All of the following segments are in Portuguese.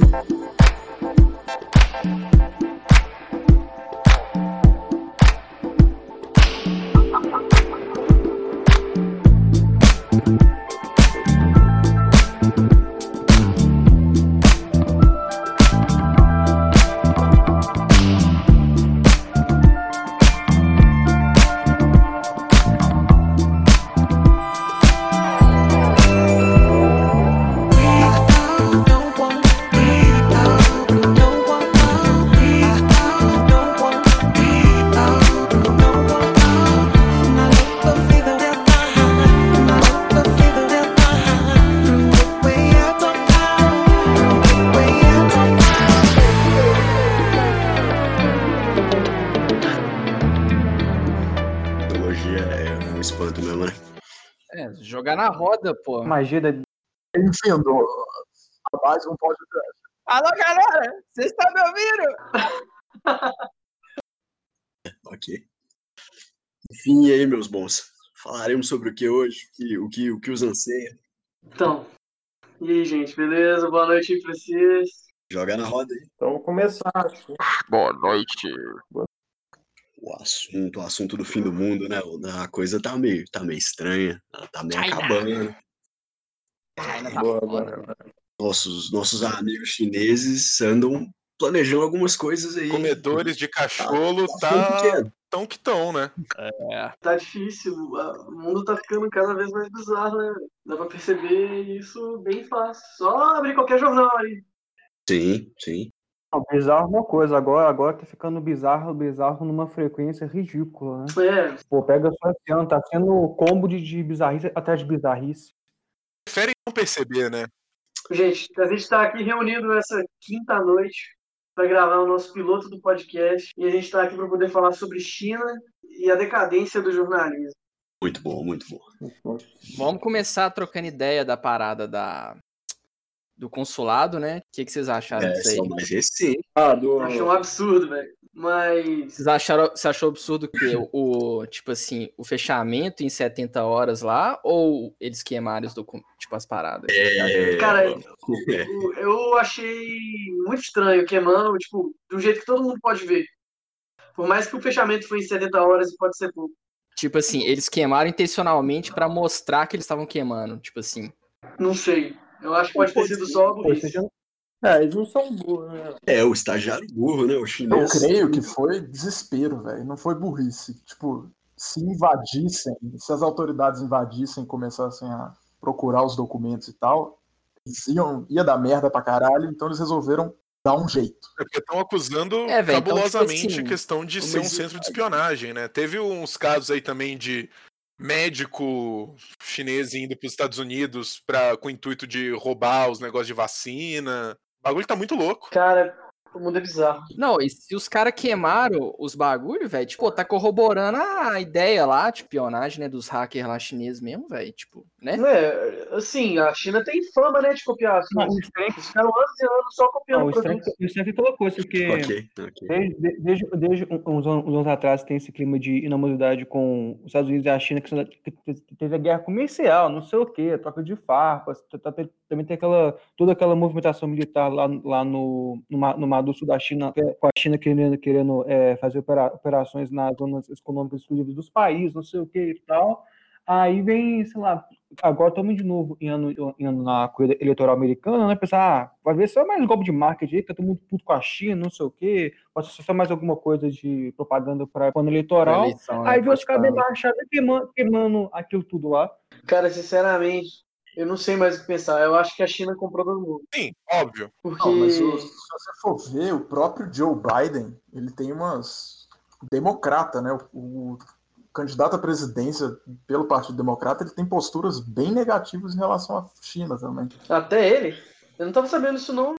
Thank you. Jogar na roda, pô. Magia da. Enfim, do, a base um podcast. Alô, galera! Vocês estão me ouvindo? ok. Enfim, e aí, meus bons? Falaremos sobre o que hoje, o que, o que, o que os anseia. Então, e aí, gente, beleza? Boa noite aí pra vocês. Joga na roda aí. Então, vamos começar. Boa noite. O assunto, o assunto do fim do mundo, né? A coisa tá meio, tá meio estranha, ela tá meio China. acabando. China tá Boa, boa. Nossos, nossos amigos chineses andam planejando algumas coisas aí. Comedores de cachorro Tá tá pequeno. tão que tão, né? Tá difícil, o mundo tá ficando cada vez mais bizarro, né? Dá pra perceber isso bem fácil. Só abrir qualquer jornal aí. Sim, sim. Não, bizarro é uma coisa, agora, agora tá ficando bizarro, bizarro numa frequência ridícula, né? É, Pô, pega só esse ano, tá sendo combo de, de bizarrice atrás de bizarrice. Preferem não perceber, né? gente, a gente tá aqui reunido essa quinta noite pra gravar o nosso piloto do podcast. E a gente tá aqui pra poder falar sobre China e a decadência do jornalismo. Muito bom, muito bom. Vamos começar trocando ideia da parada da... do consulado, né? O que, que vocês acharam É, disso aí? só mais recente. Ah, do. Achei um absurdo, velho. Mas. Vocês acharam, você achou absurdo que o, o, tipo assim, o fechamento em 70 horas lá ou eles queimaram os documentos, tipo as paradas? É, Cara, é, Eu- Eu achei muito estranho queimando, tipo, do jeito que todo mundo pode ver. Por mais que o fechamento foi em 70 horas e pode ser pouco. Tipo assim, eles queimaram intencionalmente pra mostrar que eles estavam queimando, tipo assim. Não sei. Eu acho que pode ter sido só a burrice. É, eles não são burros, né? é, o estagiário burro, né? O Eu chinês. creio que foi desespero, velho. Não foi burrice. Tipo, se invadissem, se as autoridades invadissem e começassem a procurar os documentos e tal, eles iam, ia dar merda pra caralho, então eles resolveram dar um jeito. É porque estão acusando É, velho, então, tipo cabulosamente assim, a questão de ser um centro de espionagem, né? Teve uns casos aí também de médico chinês indo para os Estados Unidos pra, com o intuito de roubar os negócios de vacina. O bagulho tá muito louco. Cara, o mundo é bizarro. Não, e se os caras queimaram os bagulho, velho, tipo, tá corroborando a ideia lá de espionagem, né, dos hackers lá chineses mesmo, velho, tipo, né? Não é, assim, a China tem fama, né, de copiar. Assim, Não, o estranho, Eles ficaram anos e anos só não, copiando o estranho, produtos. o que colocou isso, porque Ok, ok. desde, desde, desde uns, anos, uns anos atrás tem esse clima de inamoridade com os Estados Unidos e a China, que, teve a guerra comercial, não sei o quê, troca de farpas, também tem aquela, toda aquela movimentação militar lá, lá no, no, no Mar do Sul da China, é, com a China querendo, querendo é, fazer opera- operações nas zonas econômicas exclusivas dos países, não sei o que e tal. Aí vem, sei lá, agora estamos de novo em ano, em ano na corrida eleitoral americana, né? Pensar, ah, vai ver só mais um golpe de marketing aí, que tá todo mundo puto com a China, não sei o quê, pode ser só mais alguma coisa de propaganda para ano eleitoral. Eleição, né, Aí vê os caras da queimando aquilo tudo lá. Cara, sinceramente, eu não sei mais o que pensar. Eu acho que a China comprou todo mundo. Sim, óbvio. Porque. Não, mas o- se você for ver, o próprio Joe Biden, ele tem umas. Democrata, né? O, o candidato à presidência pelo Partido Democrata, ele tem posturas bem negativas em relação à China também. Até ele? Eu não tava sabendo isso, não.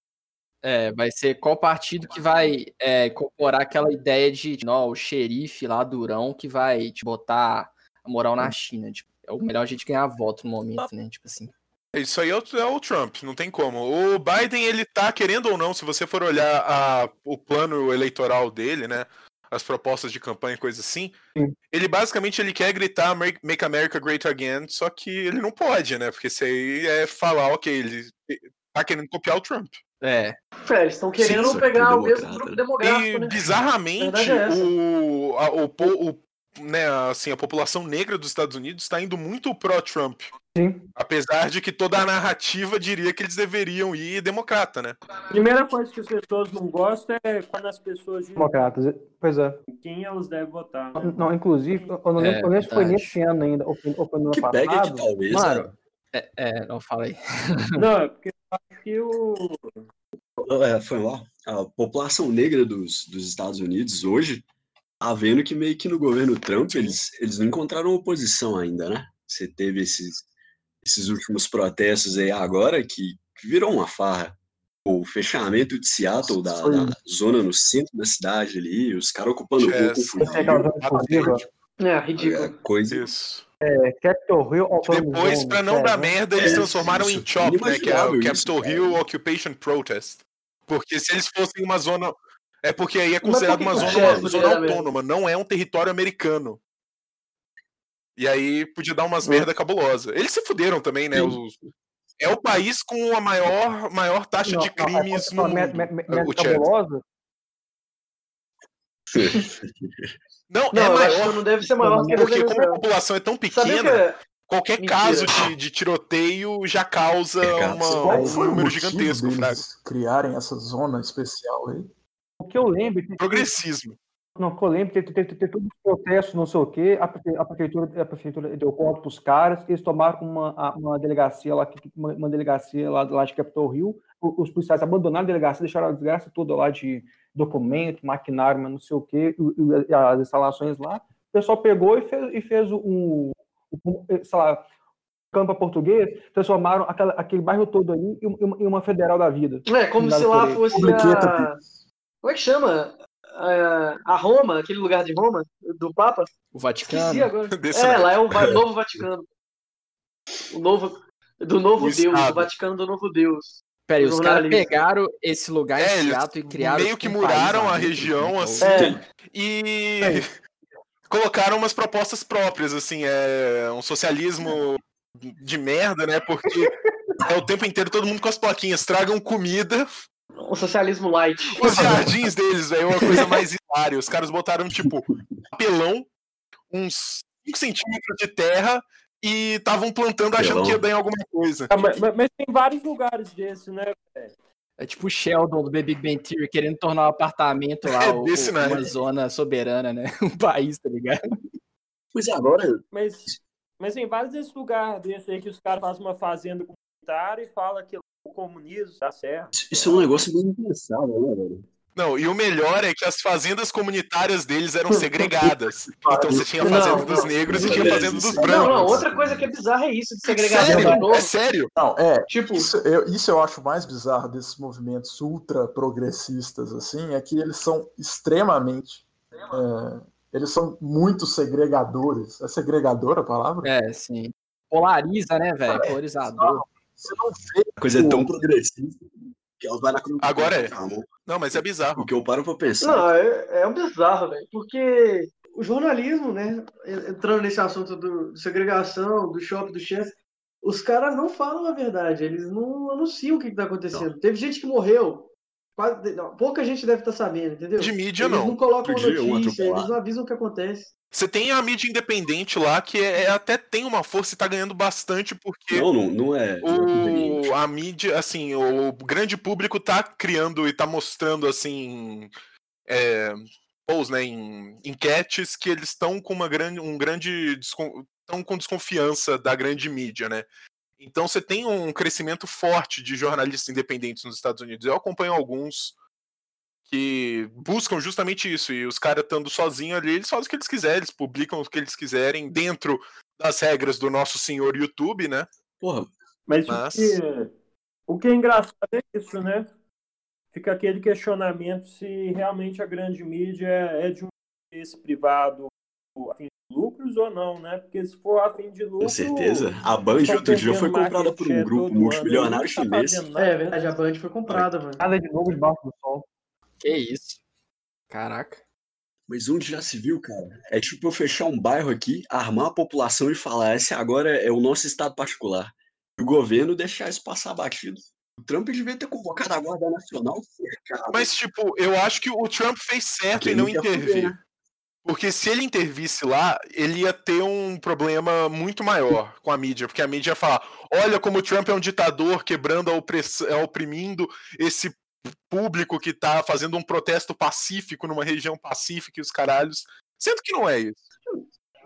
É, vai ser qual partido que vai é, incorporar aquela ideia de, não, o xerife lá, durão, que vai te botar a moral na China, tipo, é o melhor jeito de ganhar voto no momento, né, tipo assim. Isso aí é o, é o Trump, não tem como. O Biden, ele tá, querendo ou não, se você for olhar a- o plano eleitoral dele, né? As propostas de campanha e coisa assim, Sim. ele basicamente ele quer gritar Make America Great Again, só que ele não pode, né? Porque isso aí é falar, ok, ele tá querendo copiar o Trump. É. É, eles estão querendo Sim, pegar o mesmo grupo demográfico, E né? bizarramente, é o, a, o, o- né, assim, a população negra dos Estados Unidos está indo muito pró-Trump. Sim. Apesar de que toda a narrativa diria que eles deveriam ir democrata, né? Primeira coisa que as pessoas não gostam é quando as pessoas Democratas. Pois é. quem elas devem votar. né? Não, inclusive, eu não lembro, É, foi nesse ano ainda, ou foi, ou foi no ano Que pega passado. talvez. Mano, é, é, não fala aí. Não, é porque eu acho que o. É, foi lá. A população negra dos, dos Estados Unidos hoje tá vendo que meio que no governo Trump eles, eles não encontraram oposição ainda, né? Você teve esses, esses últimos protestos aí agora que, virou uma farra. O fechamento de Seattle, da, da zona no centro da cidade ali, os caras ocupando é zona exclusiva, É, é, ridículo. coisa Isso. é, Capitol Hill Depois, pra não é, dar né? merda, eles É, transformaram em isso. CHOP, né? Que é o Capitol isso, Hill. Occupation Protest. Porque se eles fossem uma zona. É porque aí é considerado uma zona, uma zona autônoma, não é um território americano. E aí podia dar umas merda cabulosa. Eles se fuderam também, né? Os- É o país com a maior, maior taxa Não, de não, crimes é, no é, mundo. cabulosa, Não, Não, é acho que maior. não deve ser maior que a Porque como a população é tão pequena, que é? qualquer Mentira. caso de, de tiroteio já causa É, uma- um número gigantesco, criarem essa zona especial aí? O que eu lembro, que- Progressismo. não, que eu lembro, tem, tem, tem todos os protestos, não sei o quê, a, prefe- a prefeitura, a prefeitura deu conta pros caras, eles tomaram uma, uma delegacia lá, uma, uma delegacia lá, lá de Capitol Hill, os policiais abandonaram a delegacia, deixaram a desgraça toda lá de documento, maquinário, mas não sei o quê, e, e as instalações lá, o pessoal pegou e fez, e fez um, um, sei lá, campo português, transformaram aquela, aquele bairro todo ali em uma, em uma federal da vida. É, como se lá fosse a... Como é que chama? A, a Roma, aquele lugar de Roma, do Papa? O Esqueci Vaticano. agora. Desse É, lá é o novo Vaticano. O novo... Do novo O Deus, Estado. o Vaticano do novo Deus. Pera aí, os caras pegaram esse lugar É, em Seattle e criaram. meio tipo, que um país mudaram lá a região, então, assim, É, e colocaram umas propostas próprias, assim, é um socialismo de merda, né? Porque é o tempo inteiro todo mundo com as plaquinhas, tragam comida. Um socialismo light. Os jardins deles, velho, é uma coisa mais hilária. Os caras botaram, tipo, papelão, uns 5 centímetros de terra e estavam plantando achando que ia dar em alguma coisa. Ah, mas, mas- tem vários lugares desses, né? É tipo o Sheldon do The Big Bang Theory querendo tornar o apartamento lá É o- desse o- uma zona soberana, né? Um país, tá ligado? Pois é, agora, Mas, mas tem vários desses lugares desses aí que os caras fazem uma fazenda comunitária e falam que o comunismo tá certo. isso é um negócio muito impensável, né, velho? Não, e o melhor é que as fazendas comunitárias deles eram segregadas. Então você tinha a fazenda Não, dos não. negros e tinha a fazenda dos Não, brancos. Não, não, outra coisa que é bizarra é isso, de segregação Sério? de novo. É sério? Não, é. Tipo, Isso eu, isso eu acho mais bizarro desses movimentos ultra progressistas, assim, é que eles são extremamente. é, eles são muito segregadores. É segregadora a palavra? É, sim. Polariza, né, velho? Polarizador. Você não vê. A coisa é tão progressista que ela vai na Agora é. Não, mas é bizarro. O que eu paro pra pensar. Não, é, é um bizarro, velho. Porque o jornalismo, né? Entrando nesse assunto do, de segregação, do shopping, do chance, os caras não falam a verdade, eles não anunciam o que, está acontecendo. Teve gente que morreu. Quase, não, pouca gente deve estar sabendo, entendeu? De mídia, eles não. não colocam um notícia, eles não avisam o que acontece. Você tem a mídia independente lá que é, é- até tem uma força e tá ganhando bastante porque Não, não, não é. o, a mídia, assim, o grande público tá criando e tá mostrando, assim, é, polls, né, em enquetes que eles estão com uma grande, um grande, estão com desconfiança da grande mídia, né? Então você tem um crescimento forte de jornalistas independentes nos Estados Unidos. Eu acompanho alguns que buscam justamente isso, e os caras estando sozinhos ali, eles fazem o que eles quiserem, eles publicam o que eles quiserem dentro das regras do nosso senhor YouTube, né? Porra, Mas, Mas- O, que, o que é engraçado é isso, né? Fica aquele questionamento se realmente a grande mídia é de um interesse privado lucros ou não, né? Porque se for a fim de lucro. com certeza. A Band estão outro dia foi comprada por um grupo multimilionário tá chinês. É verdade, a Band foi comprada, mano. Nada de novo debaixo do sol. Que isso. Caraca. Mas onde já se viu, cara? É tipo eu fechar um bairro aqui, armar a população e falar: esse agora é o nosso estado particular. E o governo deixar isso passar batido. O Trump devia ter convocado a Guarda Nacional cercado. Mas, tipo, eu acho que o Trump fez certo Porque em não intervir. Porque se ele intervisse lá, ele ia ter um problema muito maior com a mídia, porque a mídia ia falar: olha como o Trump é um ditador, quebrando a é, oprimindo esse público que tá fazendo um protesto pacífico numa região pacífica e os caralhos. Sendo que não é isso.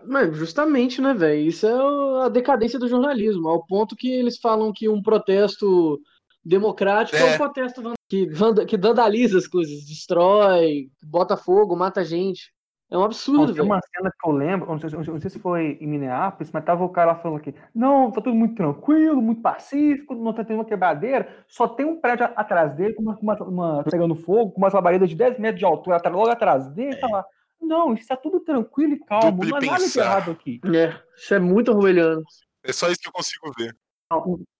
Mas justamente, né, velho? Isso é a decadência do jornalismo, ao ponto que eles falam que um protesto democrático é, É. um protesto que vandaliza as coisas, destrói, bota fogo, mata gente. É um absurdo, Tem velho. uma cena que eu lembro, não sei, não sei se foi em Minneapolis, mas tava o cara lá falando aqui, não, tá tudo muito tranquilo, muito pacífico, não tá tendo uma quebradeira, só tem um prédio atrás dele, com uma, uma- uma- pegando fogo, com umas labaredas de 10 metros de altura, atrás- logo atrás dele, tá lá. Não, isso tá tudo tranquilo e calmo, não há nada de errado aqui. É, isso é muito orwelliano. É só isso que eu consigo ver.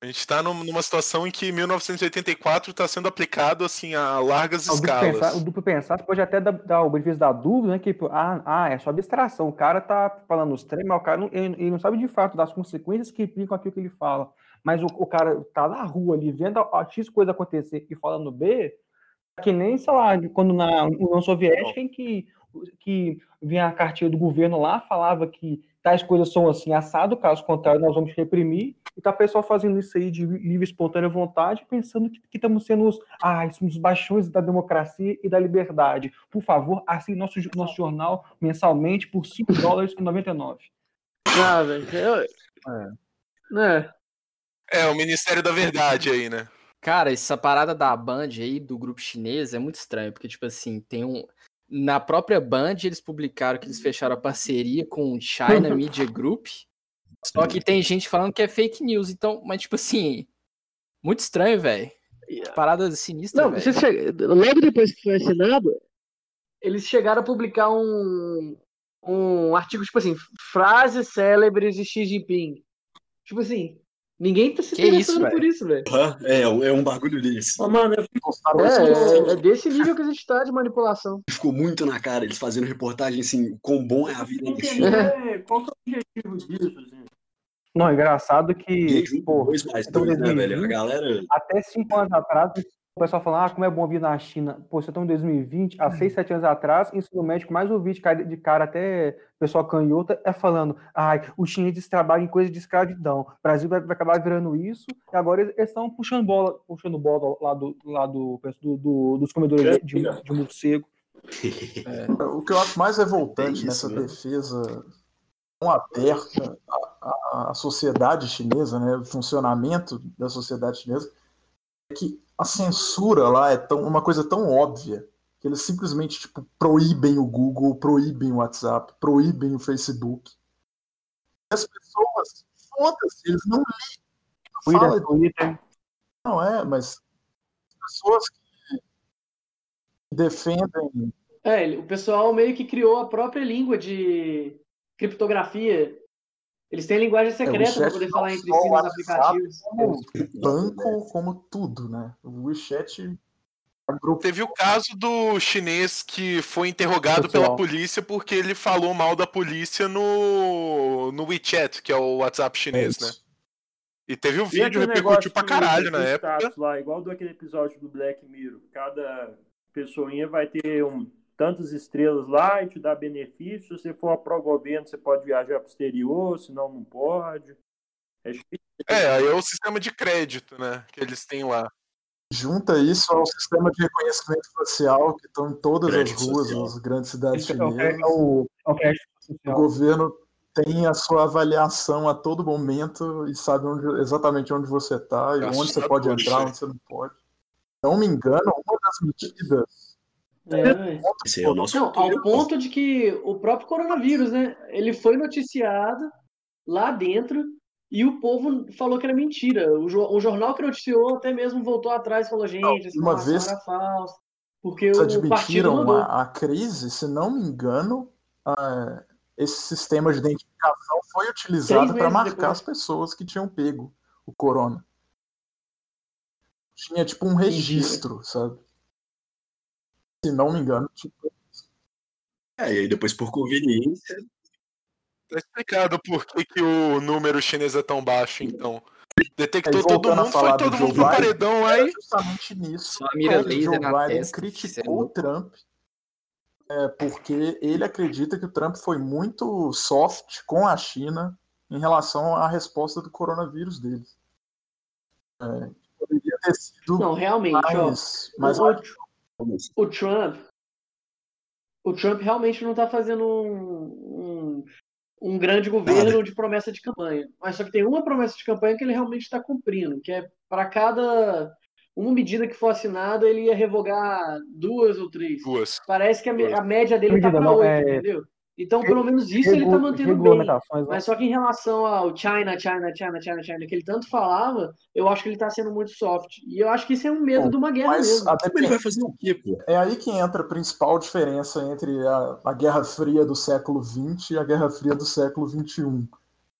A gente tá num- numa situação em que 1984 tá sendo aplicado assim a largas O escalas. pensar, o duplo pensar, pode até dar, dar o benefício da dúvida, né? Que, tipo, ah, ah, é só abstração. O cara tá falando os trem, mas o cara não, ele, ele não sabe de fato das consequências que implicam aquilo que ele fala. Mas o, o cara tá na rua ali, vendo a, a X coisa acontecer e falando B, que nem, sei lá, quando na União Soviética, em que, que vinha a cartilha do governo lá, falava que tais coisas são assim, assado, caso contrário, nós vamos reprimir, e tá o pessoal fazendo isso aí de livre, espontânea vontade, pensando que, que estamos sendo os, ah, os baixões da democracia e da liberdade. Por favor, assine nosso, nosso jornal mensalmente por 5 dólares e 99. Ah, velho. eu- É. É, o Ministério da Verdade aí, né? Cara, essa parada da Band aí, do grupo chinês, é muito estranho, porque, tipo assim, tem um. Na própria Band, eles publicaram que eles fecharam a parceria com o China Media Group. Só que tem gente falando que é fake news, então, mas, tipo assim, muito estranho, velho. Parada sinistra, Não, você chega- logo depois que foi assinado, eles chegaram a publicar um, um artigo, tipo assim, frases célebres de Xi Jinping. Tipo assim, ninguém tá se Que isso, interessando por velho? isso, velho. É, é um bagulho desse. Ô, mano, eu isso no- É, é desse nível que a gente tá de manipulação. Ficou muito na cara, eles fazendo reportagem assim, quão bom é a vida fico na China. entendendo qual que é o objetivo disso, assim. Não, é engraçado que, pô, dois mais então dois, né, 2020, velho? A galera. até cinco anos atrás, o pessoal falando, ah, como é bom vir na China. Pô, você está em 2020, há seis, sete anos atrás, ensino médico mais ouvi de cara, de cara até pessoal canhota, é falando, ai, os chineses trabalham em coisa de escravidão, o Brasil vai, vai acabar virando isso, e agora eles estão puxando bola, puxando bola lá, do, lá do, do- do- dos comedores de, de, de morcego. O que eu acho mais revoltante É nessa né? defesa tão aberta à, à- à sociedade chinesa, né, o funcionamento da sociedade chinesa, é que a censura lá é tão, uma coisa tão óbvia que eles simplesmente tipo, proíbem o Google, proíbem o WhatsApp, proíbem o Facebook. E as pessoas, foda-se, eles não ligam. Fala, Twitter, Twitter, não é, mas as pessoas que defendem É, o pessoal meio que criou a própria língua de criptografia. Eles têm linguagem secreta para chat poder falar entre si nos aplicativos. como banco, como tudo, né? O WeChat Teve o caso do chinês que foi interrogado Pessoal. pela polícia porque ele falou mal da polícia no, no WeChat, que é o WhatsApp chinês, né? isso. E teve o E vídeo, repercutiu pra caralho na época. Lá, igual do aquele episódio do Black Mirror. Cada pessoinha vai ter um, tantas estrelas lá e te dá benefício. Se você for pró-governo, você pode viajar pro exterior, senão não pode. É. É, aí é o sistema de crédito, né? Que eles têm lá. Junta isso ao sistema de reconhecimento facial que estão em todas Crédito as ruas social. das grandes cidades é o, chinesas. é o, é o crédito O governo tem a sua avaliação a todo momento e sabe onde- exatamente onde você está e É onde você pode isso entrar, onde você não pode. Não me engano, uma das medidas É. Esse é o nosso Não, ao ponto de que o próprio coronavírus, né? Ele foi noticiado lá dentro e o povo falou que era mentira. O, jo- o jornal que noticiou até mesmo voltou atrás e falou: gente, essa uma vez era falsa. Porque eles o admitiram a, a crise, se não me engano, esse sistema de identificação foi utilizado para marcar depois. as pessoas que tinham pego o corona. Tinha tipo um registro, sabe? Se não me engano, tipo, É, e aí depois por conveniência. Tá explicado por que, que o número chinês é tão baixo, então. Detectou Aí, todo mundo, foi todo mundo pro paredão aí. justamente nisso Só a mira que o Joe laser na Biden testa. criticou o Trump, é, porque ele acredita que o Trump foi muito soft com a China em relação à resposta do coronavírus deles. É, poderia ter sido Não, realmente, ó. mais, mais o, Trump. O Trump realmente não tá fazendo um, um, um grande governo de promessa de campanha. Mas só que tem uma promessa de campanha que ele realmente está cumprindo, que é para cada uma medida que for assinada, ele ia revogar duas ou três. Duas. Parece que a, a média dele tá Medida para oito, é- entendeu? Então, pelo menos isso ele tá mantendo bem. Mas só que em relação ao China, China, China, China, China, que ele tanto falava, eu acho que ele tá sendo muito soft. E eu acho que isso é um medo Bom, de uma guerra Mas mesmo. a Mas ele depender- vai fazer o quê, pô? é aí que entra a principal diferença entre a, a Guerra Fria do século XX e a Guerra Fria do século XXI,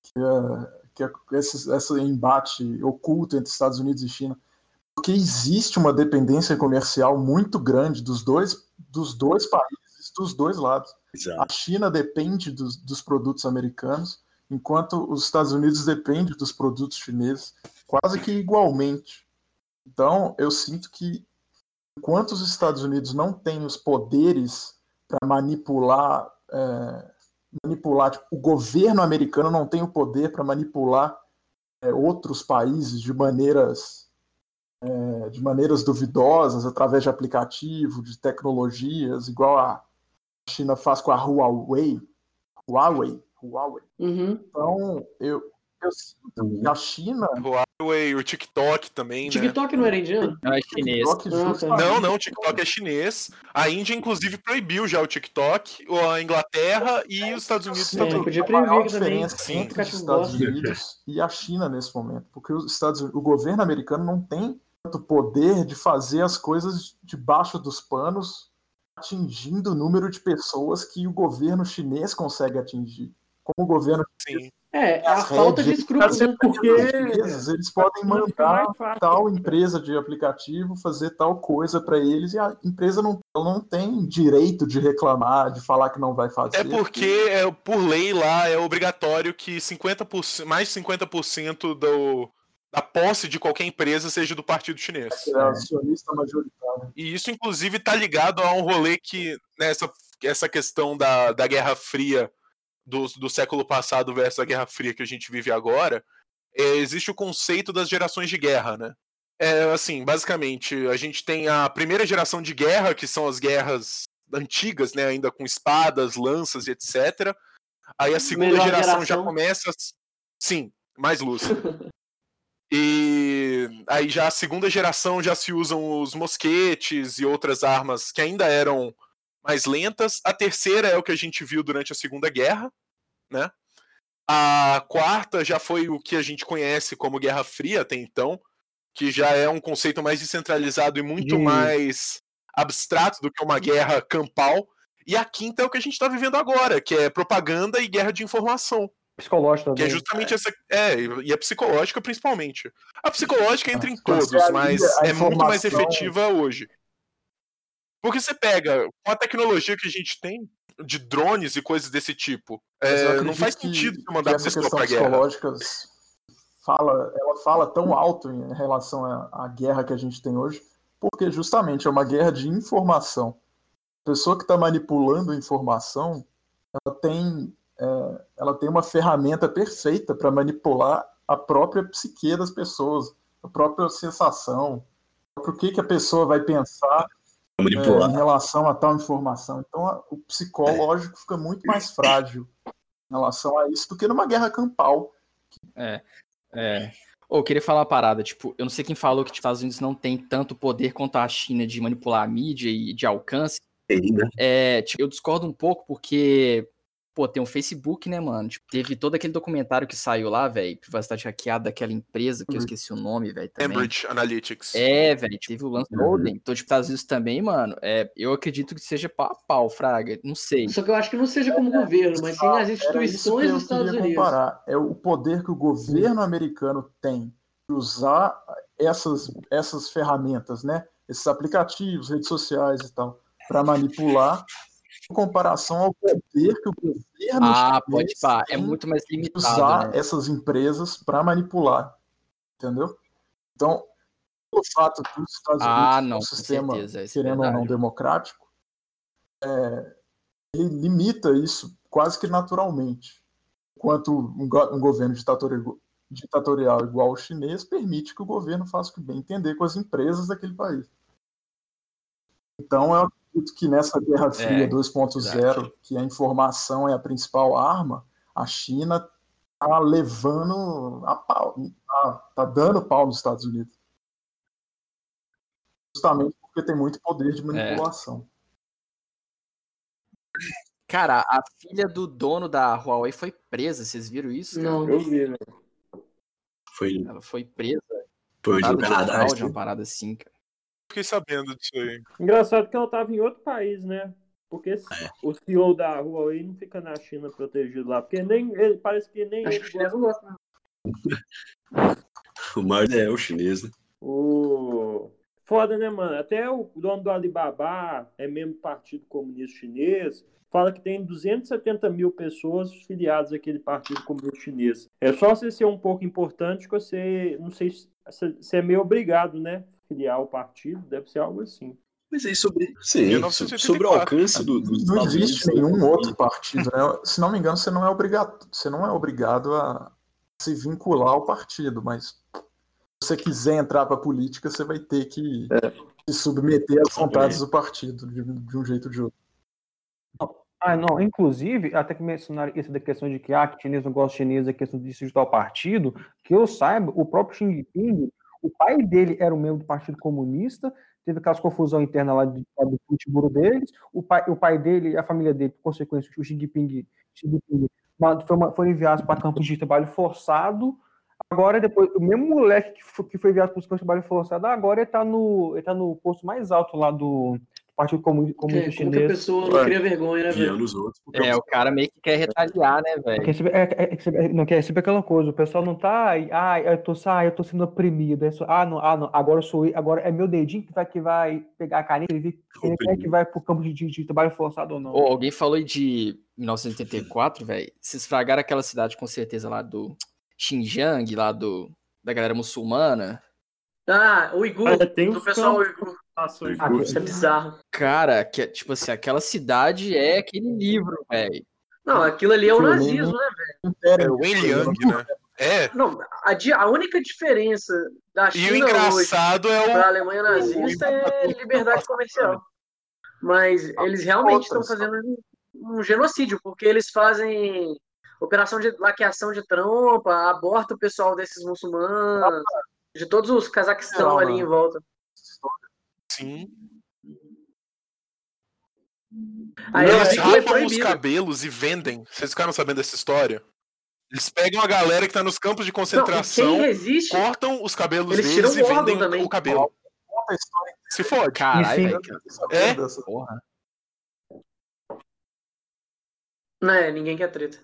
que é, que é esse, esse embate oculto entre Estados Unidos e China. Porque existe uma dependência comercial muito grande dos dois, dos dois países, dos dois lados. Exato. A China depende dos, dos produtos americanos, enquanto os Estados Unidos dependem dos produtos chineses, quase que igualmente. Então, eu sinto que enquanto os Estados Unidos não têm os poderes para manipular, é, manipular tipo, o governo americano não tem o poder para manipular é, outros países de maneiras é, de maneiras duvidosas através de aplicativo, de tecnologias, igual a China faz com a Huawei, Huawei, Huawei. Uhum. Então, eu, eu sinto que a China Huawei, o TikTok também, O né? TikTok não era indiano? Não, é chinês. Ah, tá. Não, não, o TikTok é chinês. A Índia, inclusive, proibiu já o TikTok, a Inglaterra e os Estados Unidos Sim, também. podia a que também diferença sim, entre os Estados. Unidos e a China nesse momento, porque os Estados, o governo americano não tem tanto poder de fazer as coisas debaixo dos panos, atingindo o número de pessoas que o governo chinês consegue atingir. Como o governo Sim. É, a As falta de escrúpulos, né? Porque chineses, eles podem fica mandar tal empresa de aplicativo fazer tal coisa para eles e a empresa não, não tem direito de reclamar, de falar que não vai fazer. É porque, é, por lei lá, é obrigatório que 50%, mais de 50% do, da posse de qualquer empresa seja do partido chinês. é acionista majoritário. E isso, inclusive, está ligado a um rolê que, nessa essa questão da, da Guerra Fria do, do século passado versus a Guerra Fria que a gente vive agora, é, existe o conceito das gerações de guerra, né? É, assim, basicamente, a gente tem a primeira geração de guerra, que são as guerras antigas, né, ainda com espadas, lanças e etc. Aí a segunda Melhor geração, já geração. começa, sim, mais luz. E aí já a segunda geração já se usam os mosquetes e outras armas que ainda eram mais lentas. A terceira é o que a gente viu durante a Segunda Guerra, né? A quarta já foi o que a gente conhece como Guerra Fria até então, que já é um conceito mais descentralizado e muito mais abstrato do que uma guerra campal. E a quinta é o que a gente está vivendo agora, que é propaganda e guerra de informação. Psicológico Que é também. justamente essa. É, e a psicológica principalmente. A psicológica entra em todos, mas a é muito mais efetiva hoje. Porque você pega, com a tecnologia que a gente tem, de drones e coisas desse tipo, é, não faz que- sentido você que mandar essa pessoa pra guerra. psicológica fala, ela fala tão alto em relação à, à guerra que a gente tem hoje, porque justamente é uma guerra de informação. A pessoa que está manipulando a informação, ela tem, é, ela tem uma ferramenta perfeita para manipular a própria psique das pessoas, a própria sensação, o que, que a pessoa vai pensar é, em relação a tal informação. Então, a- o psicológico fica muito mais frágil em relação a isso do que numa guerra campal. É. Ô, eu queria falar uma parada, tipo, eu não sei quem falou que tipo, os Estados Unidos não tem tanto poder quanto a China de manipular a mídia e de alcance. Né? É, tipo, eu discordo um pouco porque, pô, tem um Facebook, né, mano? Tipo, teve todo aquele documentário que saiu lá, velho, privacidade hackeada daquela empresa que eu Uhum. esqueci o nome, velho, também. Cambridge Analytics. É, velho, teve o lance Uhum. Golden. Então, tipo, Estados Unidos também, mano, é, eu acredito que seja pau a pau, Fraga. Não sei. Só que eu acho que não seja como governo, mas sim as instituições eu dos Estados Unidos. comparar. É o poder que o governo americano tem de usar essas, essas ferramentas, né? Esses aplicativos, redes sociais e tal, para manipular, comparação ao poder que o governo Ah, pode pá, é muito mais limitado, usar né? essas empresas para manipular. entendeu? Então, o fato dos Estados Ah, Unidos não, um sistema, certeza, é querendo ou não, democrático, é, ele limita isso quase que naturalmente. Enquanto um, um governo ditatorial, ditatorial igual o chinês permite que o governo faça o que bem entender com as empresas daquele país. Então, eu acredito que nessa Guerra Fria É, 2.0, verdade. que a informação é a principal arma, a China tá levando a pau, tá, tá dando pau nos Estados Unidos. Justamente porque tem muito poder de manipulação. Cara, a filha do dono da Huawei foi presa, vocês viram isso? cara? Não. Eu vi, né? Foi, Ela foi presa. foi no de Canadá. fraude, isso? uma parada assim, cara. Fiquei sabendo disso aí. Engraçado que ela tava em outro país, né? Porque esse- o CEO da Huawei não fica na China protegido lá. Porque nem ele, parece que nem Acho ele gosta. não gostam. O Mars é o chinês, né? O... Foda, né, mano? Até o dono do Alibaba é membro do Partido Comunista Chinês. Fala que tem 270 mil pessoas filiadas àquele Partido Comunista Chinês. É só você ser um pouco importante que você, não sei, se você é meio obrigado, né? Filiar ao partido, deve ser algo assim. Mas aí sobre, sim, 1984. sobre o alcance do, dos Não Estados existe Unidos, nenhum né? outro partido, né? Se não me engano, você não é obrigado, você não é obrigado a se vincular ao partido, mas se você quiser entrar para a política, você vai ter que se submeter às vontades do partido de, de um jeito ou de outro. Ah, não, inclusive, até que mencionaram isso da questão de que, ah, que chinês não gosta de chinês, a questão de se juntar ao partido, que eu saiba, o próprio Xi Jinping, o pai dele era um membro do Partido Comunista, teve aquelas confusão interna lá lá do futebol deles, o pai, o pai dele a família dele, por consequência, o Xi Jinping, Xi Jinping foram enviados para campos de trabalho forçado, agora depois, o mesmo moleque que foi, que foi enviado para os campos de trabalho forçado, agora ele está no, tá no posto mais alto lá do Partido Comuni- Comunista É, como que a Chinês. pessoa não cria vergonha, né, velho? Os outros. É, o cara meio que quer retaliar, né, É velho? é- é sempre- não quer é sempre aquela coisa, o pessoal não tá, aí, ah, eu tô, ah, eu tô sendo oprimido, é só- ah, não, ah, não, agora sou eu, agora é meu dedinho que vai, que vai pegar a caneta e ver quem é que vai pro campo de, de- de trabalho forçado ou não. Ô, alguém falou aí de 1984, velho. Se esfragaram aquela cidade com certeza lá do Xinjiang, lá do da galera muçulmana. Ah, o Uigur, Ah, tem do pessoal campos. Uigur. Nossa, Ah, Isso é bizarro. Cara, que é, tipo assim, aquela cidade é aquele livro, velho. Não, aquilo ali é o nazismo, né, velho? É o Liang, né? É. Não, a, a única diferença da E o China hoje engraçado é o. Alemanha nazista é liberdade comercial. Mas eles realmente estão fazendo um, genocídio, porque eles fazem operação de laqueação de trompa, aborta o pessoal desses muçulmanos, de todos os Cazaquistão ali em volta. Sim. Aí Eles foi rapam os cabelos e vendem. Vocês ficaram sabendo dessa história? Eles pegam a galera que tá nos campos de Não, e concentração, quem resiste, cortam os cabelos Eles deles tiram e vendem também. o cabelo. Conta a história Se fode. Caralho. É? Porra. né, ninguém quer treta.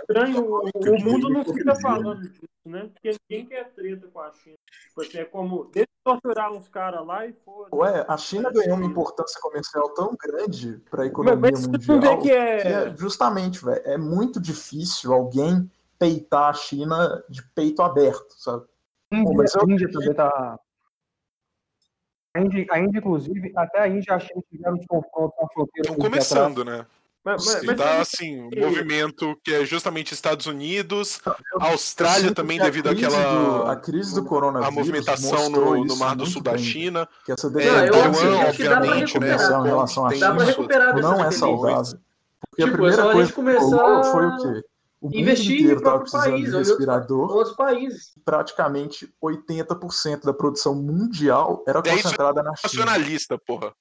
Estranho, o, o mundo não fica falando disso, né? Porque ninguém quer treta com a China. Assim, é como, deixa eu torturar uns caras lá e foda. Ué, a China ganhou uma importância comercial tão grande para a economia Mas, mas você mundial não vê que que é... é justamente, velho, é muito difícil alguém peitar a China de peito aberto, sabe? Pô, mas eu a Índia também tá. A Índia, a Índia, inclusive, até a Índia e a China tiveram confrontos na fronteira. Estão começando, né? Mas, mas, E mas tá assim, um movimento que é justamente Estados Unidos, Austrália também a devido crise do- àquela a crise do a coronavírus movimentação mostrou no, no Mar do Sul da China. que essa É, Não, eu dependência acho que dá pra obviamente, né? em relação à Dá China dessa não é saudável. Porque Tipo, a primeira é a coisa que começar foi o quê? O mundo investir em inteiro estava próprio precisando país, de respirador. Outros países. Praticamente 80% da produção mundial era É isso concentrada na China. Nacionalista, porra.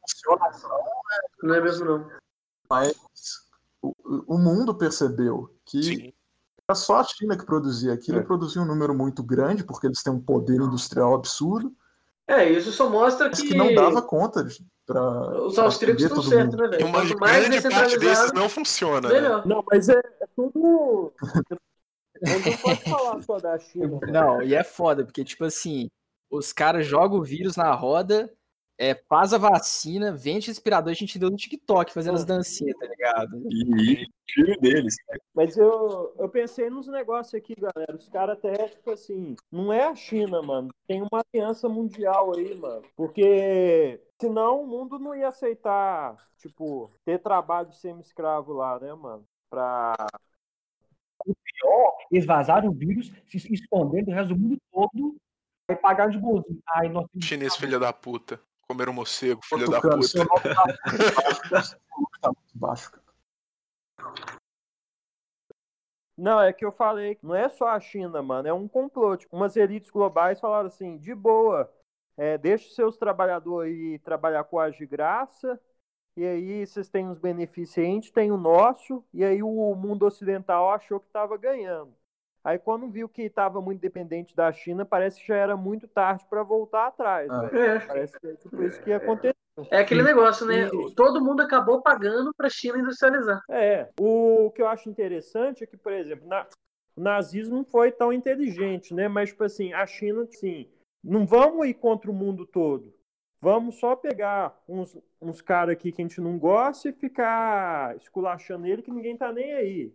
Funciona Não é mesmo, não. Mas o, o mundo percebeu que Sim. era só a China que produzia aquilo, É. e produzia um número muito grande, porque eles têm um poder industrial absurdo, É, isso só mostra que, que não dava conta para os austríacos estão certos, né, velho? uma Quanto mais grande parte desses não funciona, né? Não, mas é, é tudo... Não pode falar só da China. Não, e é foda, porque, tipo assim, os caras jogam o vírus na roda é, faz a vacina, vende respirador, a gente deu no TikTok fazendo as dancinhas, tá ligado? E tiro deles. Mas eu, eu pensei nos negócios aqui, galera. Os caras até, tipo assim, não é a China, mano. Tem uma aliança mundial aí, mano. Porque senão o mundo não ia aceitar, tipo, ter trabalho semi-escravo lá, né, mano? Pra. Eles vazaram o vírus, se escondendo do resto do mundo todo, aí pagaram de bonzinho. Ai, nós Chinês, filha da puta. Comeram morcego, filha da Tucano, seu puta. nome tá muito baixo, cara. Não, é que eu falei que não é só a China, mano. É um complô. Tipo, umas elites globais falaram assim: de boa, é, deixa os seus trabalhadores aí trabalhar com as de graça. E aí vocês têm os benefícios aí, a gente tem o nosso. E aí o mundo ocidental achou que estava ganhando. Aí quando viu que estava muito dependente da China, parece que já era muito tarde para voltar atrás. Ah. É, Parece que é tipo isso que aconteceu. é aquele negócio, né? E- Todo mundo acabou pagando pra China industrializar. É, o que eu acho interessante é que, por exemplo, na- o nazismo não foi tão inteligente, né? Mas, tipo assim, a China, assim, não vamos ir contra o mundo todo. Vamos só pegar uns, uns caras aqui que a gente não gosta e ficar esculachando ele que ninguém tá nem aí.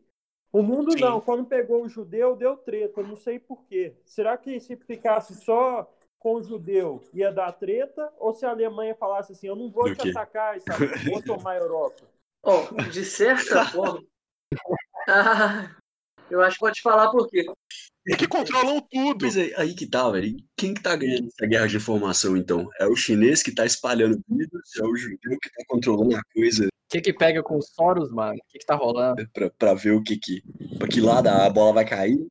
O mundo Sim. não, quando pegou o judeu, deu treta, eu não sei por quê. Será que se ficasse só com o judeu ia dar treta? Ou se a Alemanha falasse assim, eu não vou Do te quê? atacar, sabe? vou tomar a Europa? Ó, de certa forma. Ah, eu acho que pode falar por quê. É que controlam tudo. Mas aí, aí que tá, velho. Quem que tá ganhando essa guerra de informação, então? É o chinês que tá espalhando vírus? É o judeu que tá controlando a coisa O que que pega com os Soros, mano? O que que tá rolando? pra, pra ver o que que... Pra que lado a bola vai cair?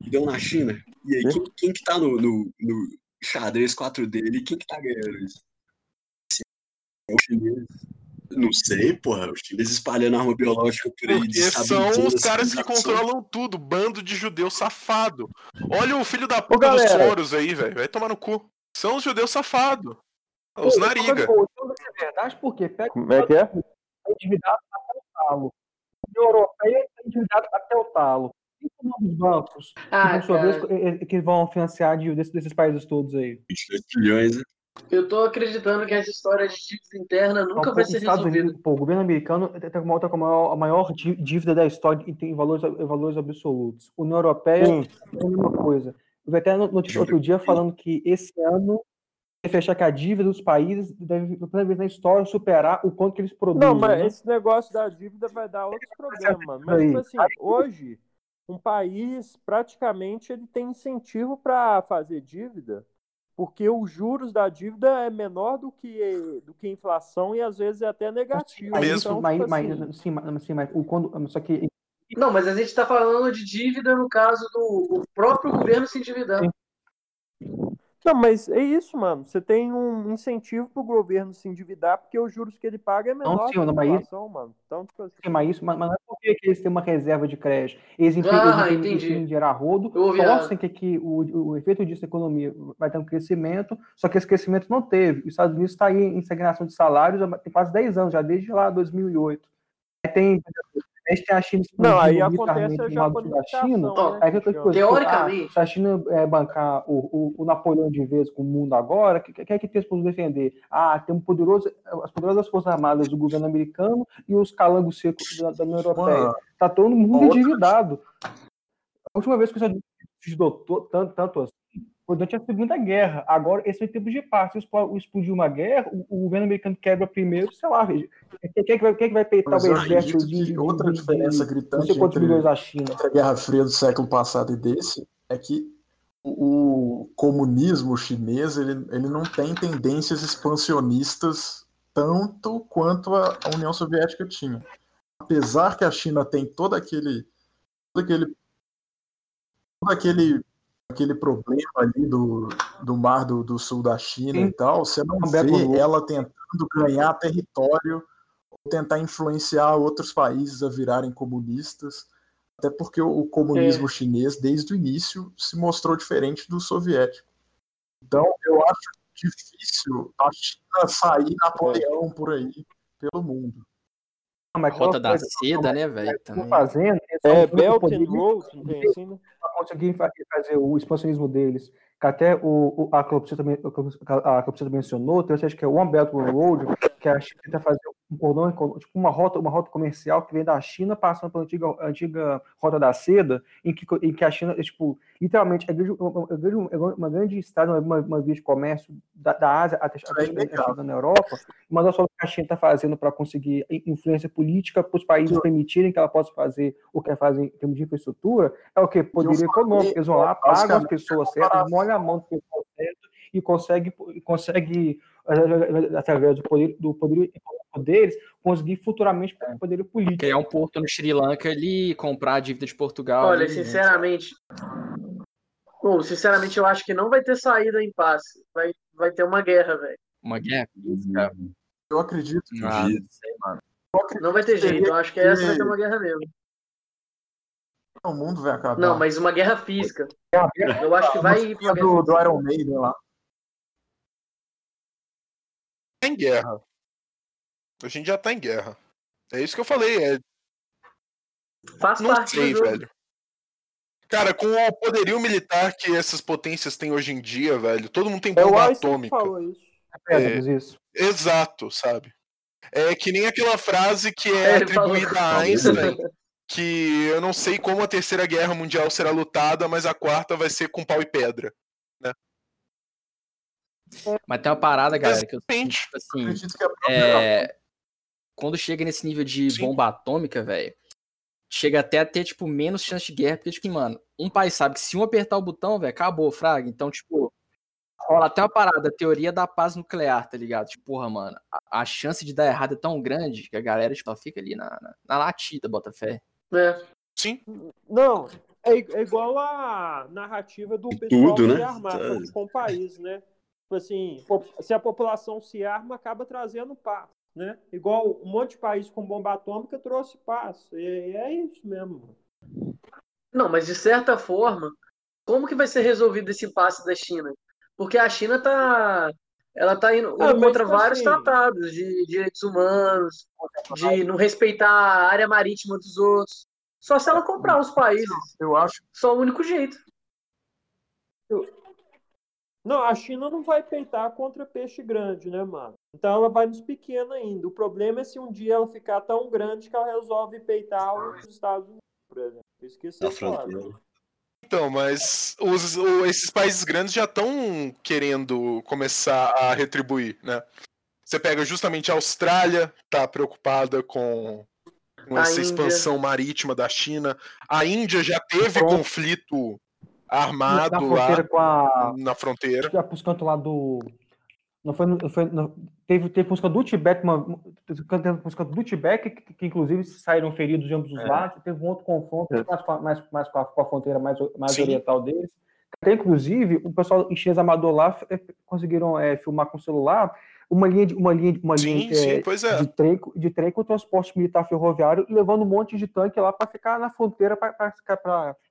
Deu na China. E aí, quem, quem que tá no, no, no xadrez 4D ali? Quem que tá ganhando isso? É o chinês. Não sei, porra. Os chineses espalhando arma biológica por aí. Porque são os caras que controlam tudo, bando de judeu safado. Olha o filho da puta dos Soros aí, velho. Vai tomar no cu. São os judeus safados. Os nariga. Pô, deve ser verdade, porque pega Como é que é? endividado até o talo. A União Europeia está endividada até o talo. E o nome dos bancos? Ah, que, cara, eh, que vão financiar dívida desses, desses países todos aí. 22 trilhões, né? Eu tô acreditando que essa história de dívida interna nunca Então, vai ser Estados resolvida. Unidos, pô, o governo americano tem tem uma, tem a maior, a maior dí- dívida da história e tem valores, valores absolutos. União Europeia é a mesma coisa. Eu vi até no- notícia outro dia falando que esse ano vai fechar que a dívida dos países deve, pela primeira vez na história, superar o quanto que eles produzem. Não, mas né? esse negócio da dívida vai dar outros problemas. Mas, tipo assim, hoje, um país, praticamente, ele tem incentivo para fazer dívida, porque os juros da dívida é menor do que, do que a inflação e, às vezes, é até negativo. Mas, mesmo. isso- Então, mas, tipo mas, assim, sim, mas, sim, mas o quando, só que Não, mas a gente tá falando de dívida no caso do próprio governo se endividando. Não, mas é isso, mano. Você tem um incentivo pro governo se endividar, porque os juros que ele paga é menor sim, que a não, mas isso- inflação, mano. Então, tipo assim, Sim, mas isso, mas, mas não é porque que eles têm uma reserva de crédito. Eles Ah, dinheiro a rodo, torcem que, que o, o efeito disso na economia vai ter um crescimento, só que esse crescimento não teve. Os Estados Unidos está aí em estagnação de salários há tem quase 10 anos, já desde lá 2008. Aí tem, tem a China Não, aí acontece militarmente a sul da China. japonização, né? Que que coisa, Teoricamente. ah, se a China é, bancar o, o, o Napoleão de vez com o mundo agora, o que, que é que tem para defender? Ah, tem um poderoso, as poderosas forças armadas do governo americano e os calangos secos da, da União Europeia. Uma- Tá todo mundo endividado. A última vez que Unidos se endividou tanto, tanto assim foi durante a Segunda Guerra. Agora, esse é o tempo de paz. Se explo- explodir uma guerra, o, governo americano quebra primeiro, sei lá, veja. Quem, quem é que vai, quem é que vai peitar o exército de, de, outra diferença de gritante entre- entre a Guerra Fria do século passado e desse é que o, o comunismo chinês ele, ele não tem tendências expansionistas tanto quanto a, a União Soviética tinha. Apesar que a China tem todo aquele todo aquele todo aquele aquele problema ali do, do mar do, do sul da China Sim. e tal, você não Beto vê ela tentando ganhar território ou tentar influenciar outros países a virarem comunistas, até porque o, o comunismo chinês, desde o início, se mostrou diferente do soviético. Então, eu acho difícil a China sair Napoleão por aí, pelo mundo. Mas rota da seda, né, velho? fazendo, eles É, Belt and Road, não tem assim, né? conseguir fa- fazer o expansionismo deles. Que até o, o, a também, a Clopsita mencionou, tem acho que é One Belt One Road, que a China tenta fazer um cordão, tipo uma rota, uma rota comercial que vem da China passando pela antiga, antiga rota da seda, em que, em que a China, é, tipo, literalmente, é grande, uma, é grande, é uma grande estrada, uma, uma via de comércio da, da Ásia até, até é chegando na Europa, uma das formas que a China está fazendo para conseguir in- influência política para os países permitirem que ela possa fazer o que ela faz em termos de infraestrutura, é o que? Falei, econômico. Eles vão lá, pagam as pessoas certas, molham a mão do pessoal certo e consegue, consegue através do poder, do poder deles, conseguir futuramente o poder político. Criar um porto no Sri Lanka ali, comprar a dívida de Portugal. Olha, ali, né? sinceramente. Bom, sinceramente, eu acho que não vai ter saída em passe. Vai, vai ter uma guerra, velho. Uma guerra física. Eu acredito. Ah, não sei, mano. Não vai ter jeito. Eu acho que essa vai ter uma guerra mesmo. O mundo vai acabar. Não, mas uma guerra física. É uma guerra- Eu acho que vai ir pra do, do Iron Maiden lá. Tá em guerra. A gente já tá em guerra. É isso que eu falei. É, Faz não parte sei, velho. Cara, com o poderio militar que essas potências têm hoje em dia, velho, todo mundo tem É bomba que atômica. falou isso. Pedras, isso. Exato, sabe? É que nem aquela frase que é É, atribuída a Einstein, que eu não sei como a terceira guerra mundial será lutada, mas a quarta vai ser com pau e pedra. Mas tem uma parada, galera, que eu sinto, tipo assim, Acredito que a própria é, quando chega nesse nível de Sim. bomba atômica, velho, chega até a ter, tipo, menos chance de guerra, porque, tipo, mano, um país sabe que se um apertar o botão, velho, acabou, fraga. Então, tipo, rola até uma parada, a teoria da paz nuclear, tá ligado? Tipo, porra, mano, a, a chance de dar errado é tão grande que a galera, tipo, ela fica ali na, na, na latida, bota fé. É. Sim. Não, é, é igual a narrativa do pessoal Tudo, né? armar Tá. com, com o país, né? Tipo assim, se a população se arma, acaba trazendo paz, né? Igual um monte de país com bomba atômica trouxe paz. E é isso mesmo. Não, mas de certa forma, como que vai ser resolvido esse impasse da China? Porque a China tá, ela tá indo, Ah, contra vários assim- tratados de direitos humanos, de não respeitar a área marítima dos outros. Só se ela comprar os países. Eu acho Só o único jeito. Não, a China não vai peitar contra peixe grande, né, mano? Então ela vai nos pequenos ainda. O problema é se um dia ela ficar tão grande que ela resolve peitar os Estados Unidos, por exemplo. Eu esqueci Da de falar. fronteira. Então, mas os, o- esses países grandes já estão querendo começar a retribuir, né? Você pega justamente a Austrália, tá preocupada com, com A essa Índia. expansão marítima da China. A Índia já teve Pronto. conflito Na armado fronteira lá com a. na fronteira. Já pros cantos lá do. Não foi, não foi, não- teve, teve música do Tibete, uma, teve música do Tibete, que, que inclusive saíram feridos de ambos os É. lados. Teve um outro confronto mais, com a, mais, mais com, a, com a fronteira mais, mais Sim. oriental deles. Até, inclusive, o pessoal em chinês amador lá eh, conseguiram filmar com o celular uma linha de, uma linha, uma Sim, linha sim, pois é. de, trem, de trem com transporte militar ferroviário, levando um monte de tanque lá para ficar na fronteira, para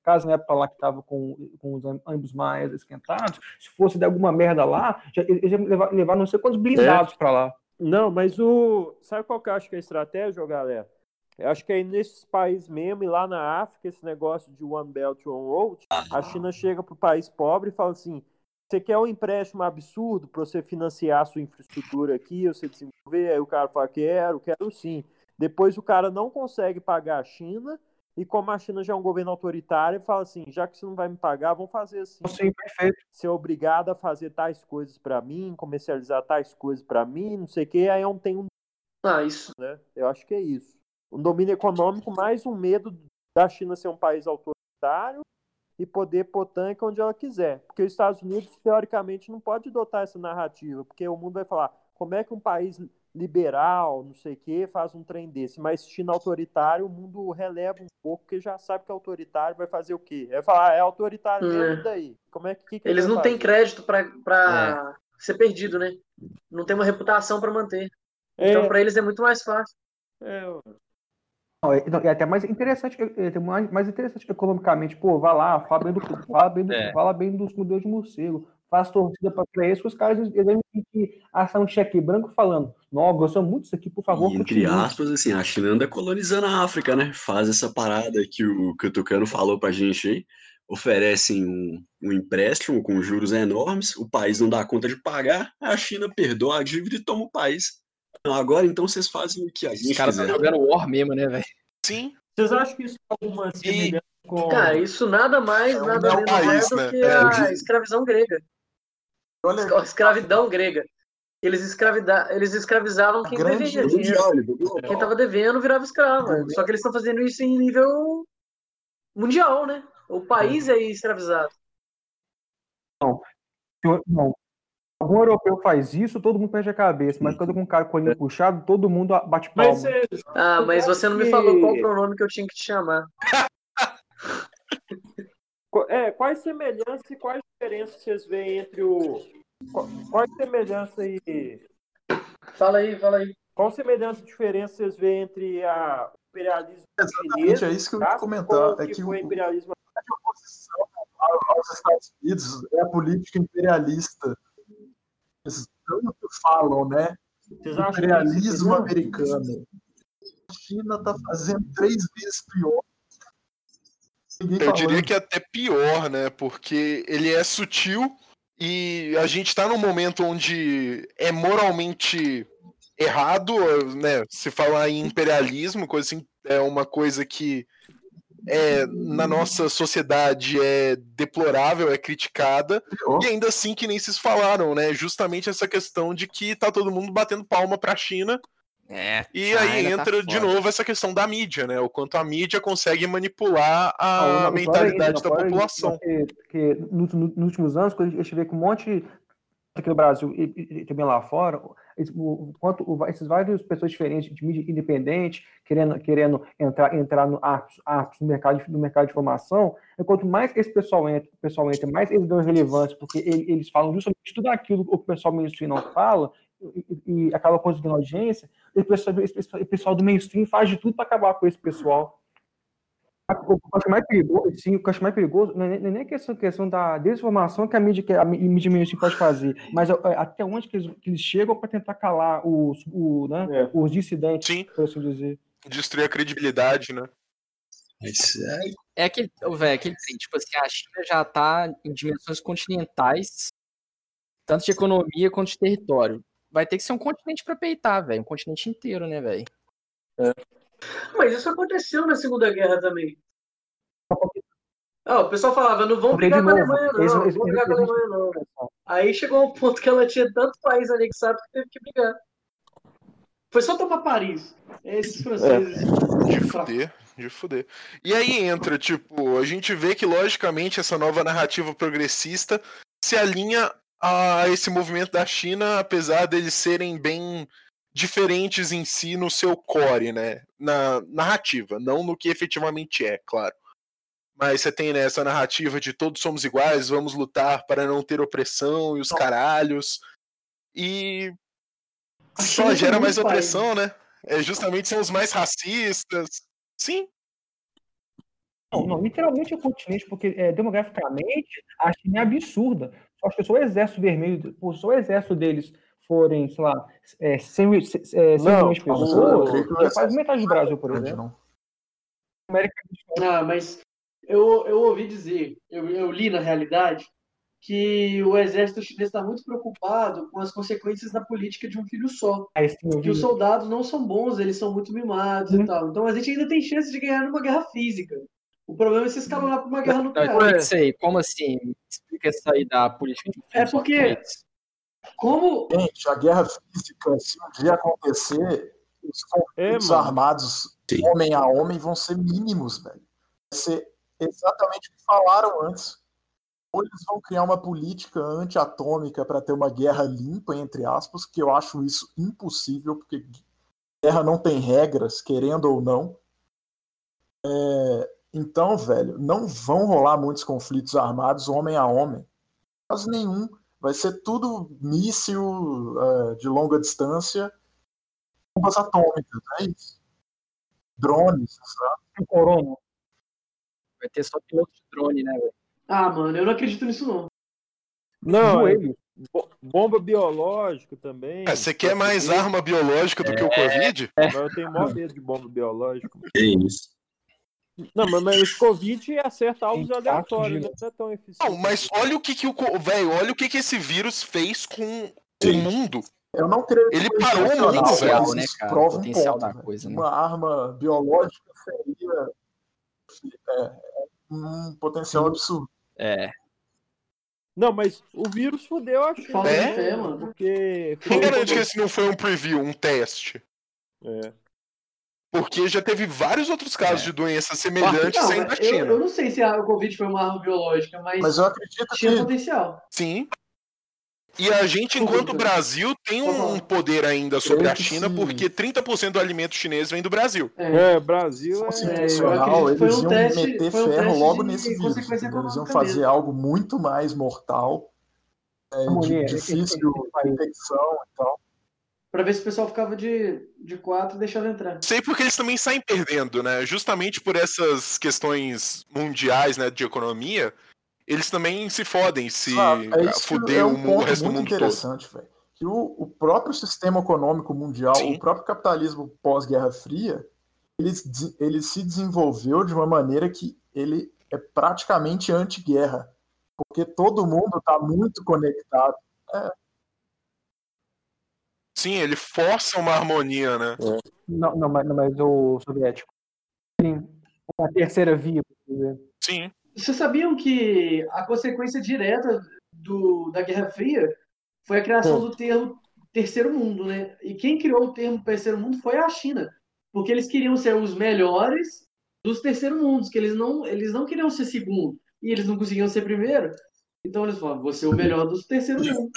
caso na época lá que estava com, com os ônibus mais esquentados, se fosse dar alguma merda lá, já, eles iam levar, levar não sei quantos blindados para lá. Não, mas o. Sabe qual que eu acho que é a estratégia, galera? Eu acho que é nesses países mesmo, e lá na África, esse negócio de One Belt, One Road, a China chega pro país pobre e fala assim: você quer um empréstimo absurdo para você financiar a sua infraestrutura aqui, você desenvolver? Aí o cara fala: quero, quero sim. Depois o cara não consegue pagar a China, e como a China já é um governo autoritário, fala assim: já que você não vai me pagar, vamos fazer assim Sim, perfeito. ser obrigado a fazer tais coisas para mim, comercializar tais coisas para mim, não sei o que, aí eu não tenho, Ah, isso. né? Eu acho que é isso. Um domínio econômico mais um medo da China ser um país autoritário e poder pôr tanque onde ela quiser. Porque os Estados Unidos, teoricamente, não pode adotar essa narrativa, porque o mundo vai falar como é que um país liberal, não sei o que, faz um trem desse. Mas China autoritário, o mundo releva um pouco, porque já sabe que autoritário vai fazer o quê? Vai falar, ah, é autoritário mesmo, É. daí? Como é que, que que Eles não têm crédito pra, pra ser perdido, né? Não tem uma reputação pra manter. Então, É, pra eles é muito mais fácil. é, Não, é, não, é até mais interessante, é, é mais, mais interessante economicamente. Pô, vai lá, fala bem, do, fala bem, do, É. fala bem dos modelos de morcego, faz torcida para isso, os caras eles ter que assar um cheque branco falando, não, gostamos muito disso aqui, por favor, E, entre continue." aspas, assim, a China anda colonizando a África, né? Faz essa parada que o, que o Tucano falou pra gente aí. Oferecem um, um empréstimo com juros enormes, o país não dá conta de pagar, a China perdoa a dívida e toma o país. Não, agora então vocês fazem o que a Os gente caras estão jogando War mesmo, né, velho? Sim, Vocês acham que isso tem alguma semelhança com. Cara, isso nada mais, É um nada menos país, é do né? que É, a escravidão grega. Olha, A escravidão grega. Eles, escravida... eles escravizavam quem grande devia dinheiro. Quem tava devendo virava escravo. Só que eles estão fazendo isso em nível mundial, né? O país é escravizado. Não. Algum europeu faz isso, todo mundo perde a cabeça, mas quando com um cara com o olhinho puxado, todo mundo bate palma. Mas você, Ah, mas você não me falou qual pronome que eu tinha que te chamar. É, quais semelhanças e quais diferenças vocês veem entre o. qu- Quais semelhanças e. Fala aí, fala aí. Qual semelhança e diferença vocês veem entre a o imperialismo chinês Exatamente, é isso que eu ia tá, comentar. É que que o- imperialismo a oposição ao- aos Estados Unidos é a política imperialista. Eles tanto falam, né? Vocês acham que Imperialismo americano. A China tá fazendo três vezes pior. Ninguém eu diria que até pior, né? Porque ele é sutil e a gente tá num momento onde é moralmente errado, né? Se falar em imperialismo, coisa assim, é uma coisa que é, na nossa sociedade é deplorável, é criticada, Pior. e ainda assim que nem vocês falaram, né? Justamente essa questão de que tá todo mundo batendo palma pra China, É. e aí tá entra de foda. novo essa questão da mídia, né? O quanto a mídia consegue manipular Não, a não, mentalidade isso, da o pior é isso, população. Porque, porque nos, nos últimos anos, quando a gente vê que um monte aqui no Brasil e, e- e também lá fora, o, quanto esses vários pessoas diferentes de mídia independente querendo, querendo entrar, entrar no, arcos, arcos no, mercado, no mercado de formação, é quanto mais esse pessoal entra, pessoal entra mais eles dão relevância, porque ele- eles falam justamente tudo aquilo que o pessoal mainstream não fala, e, e- acaba conseguindo audiência, esse pessoal- o pessoal do mainstream faz de tudo para acabar com esse pessoal. O que eu acho mais perigoso, sim, o que eu acho mais perigoso não é nem- não é nem a questão, questão da desinformação que a mídia, que a mí- mídia mainstream pode fazer, mas é, é, até onde que eles, que eles chegam para tentar calar os, o, né, É. os dissidentes, Sim. por assim dizer. Destruir a credibilidade, né? Mas, é, É aquele, ô, velho, aquele trem, tipo assim, a China já tá em dimensões continentais, tanto de economia quanto de território. Vai ter que ser um continente pra peitar, velho, um continente inteiro, né, velho? Mas isso aconteceu na Segunda Guerra também. Ah, o pessoal falava, não vão brigar com a Alemanha, não. eles- Não vão brigar com a Alemanha, não. Aí chegou um ponto que ela tinha tanto país anexado que teve que brigar. Foi só tomar Paris. Esses franceses. De fuder, de fuder. E aí entra, tipo, a gente vê que, logicamente, essa nova narrativa progressista se alinha a esse movimento da China, apesar deles serem bem diferentes em si no seu core, né? Na narrativa, não no que efetivamente é, claro. Mas você tem né, essa narrativa de todos somos iguais, vamos lutar para não ter opressão e os caralhos. E só China gera mais opressão, né? É justamente são os mais racistas. Sim, Não, não, literalmente é um continente, porque é, demograficamente a China é absurda. Só que o exército vermelho, se o exército deles forem, sei lá, é, 100, mil- é, 100 Não, milhões de pessoas, é quase exército metade do Brasil, por exemplo. não. América Ah, mas eu, eu ouvi dizer, eu, eu li na realidade, que o exército chinês está muito preocupado com as consequências da política de um filho só. é Que os soldados não são bons, eles são muito mimados Uhum. e tal. Então a gente ainda tem chance de ganhar numa guerra física. O problema é se escalonar para uma guerra nuclear. aí, como assim? Explica isso aí da política de É porque- Como Gente, a guerra física, se um dia acontecer, os É, conflitos mano. armados Sim. homem a homem vão ser mínimos, velho. Vai ser exatamente o que falaram antes. Ou eles vão criar uma política antiatômica para ter uma guerra limpa, entre aspas, que eu acho isso impossível, porque guerra não tem regras, querendo ou não. É, então, velho, não vão rolar muitos conflitos armados homem a homem. Quase nenhum. Vai ser tudo míssil é, de longa distância, bombas atômicas, é isso. Drones, sabe? Corona. Vai ter só piloto de drone, né, velho? Ah, mano, eu não acredito nisso não. Não, é joelho. bomba biológica também. É, você quer mais arma biológica do que o Covid? Mas eu tenho maior medo de bomba biológica. É isso. Não, mas, mas o Covid acerta alvos aleatórios, de- né? não é tão eficiente. Não, mas olha o que que o velho, olha o que que esse vírus fez com o Sim. mundo. Eu não creio que Ele foi parou o mundo, velho, né, cara? O prova um potencial ponto, da velho. coisa, né? Uma arma biológica seria é, é um potencial absurdo. É. Não, mas o vírus fudeu a China. De né? Porque. Quem garante que esse não foi um preview, um teste? É. Porque já teve vários outros casos É. de doenças semelhantes Não, saindo da eu, China. eu não sei se a- o Covid foi uma arma biológica, mas, Mas eu acredito tinha que potencial. Sim. E a gente, enquanto Brasil, tem um poder ainda sobre a China, sim. porque 30% do alimento chinês vem do Brasil. É, Brasil é. eu intencional, acredito que foi eles um iam teste- meter foi um ferro teste logo de nesse vírus. Eles iam fazer mesmo. algo muito mais mortal, é, de- esse- difícil infecção e tal. Pra ver se o pessoal ficava de, de quatro e deixava entrar. Sei porque eles também saem perdendo, né? Justamente por essas questões mundiais, né, de economia, eles também se fodem se Claro, é que fuder é o, um o ponto resto do muito mundo todo. interessante, velho. Que o, o próprio sistema econômico mundial, Sim. o próprio capitalismo pós-Guerra Fria, ele, se- ele se desenvolveu de uma maneira que ele é praticamente anti-guerra. Porque todo mundo está muito conectado. Sim, ele força uma harmonia, né? Não, não, mas, não, mas o soviético. Sim, uma terceira via. por exemplo. Sim. Vocês sabiam que a consequência direta do, da Guerra Fria foi a criação do termo terceiro mundo, né? E quem criou o termo terceiro mundo foi a China, porque eles queriam ser os melhores dos terceiro mundos, que eles não, eles não queriam ser segundo, e eles não conseguiam ser primeiro. Então eles falaram, você é o melhor dos terceiro mundo.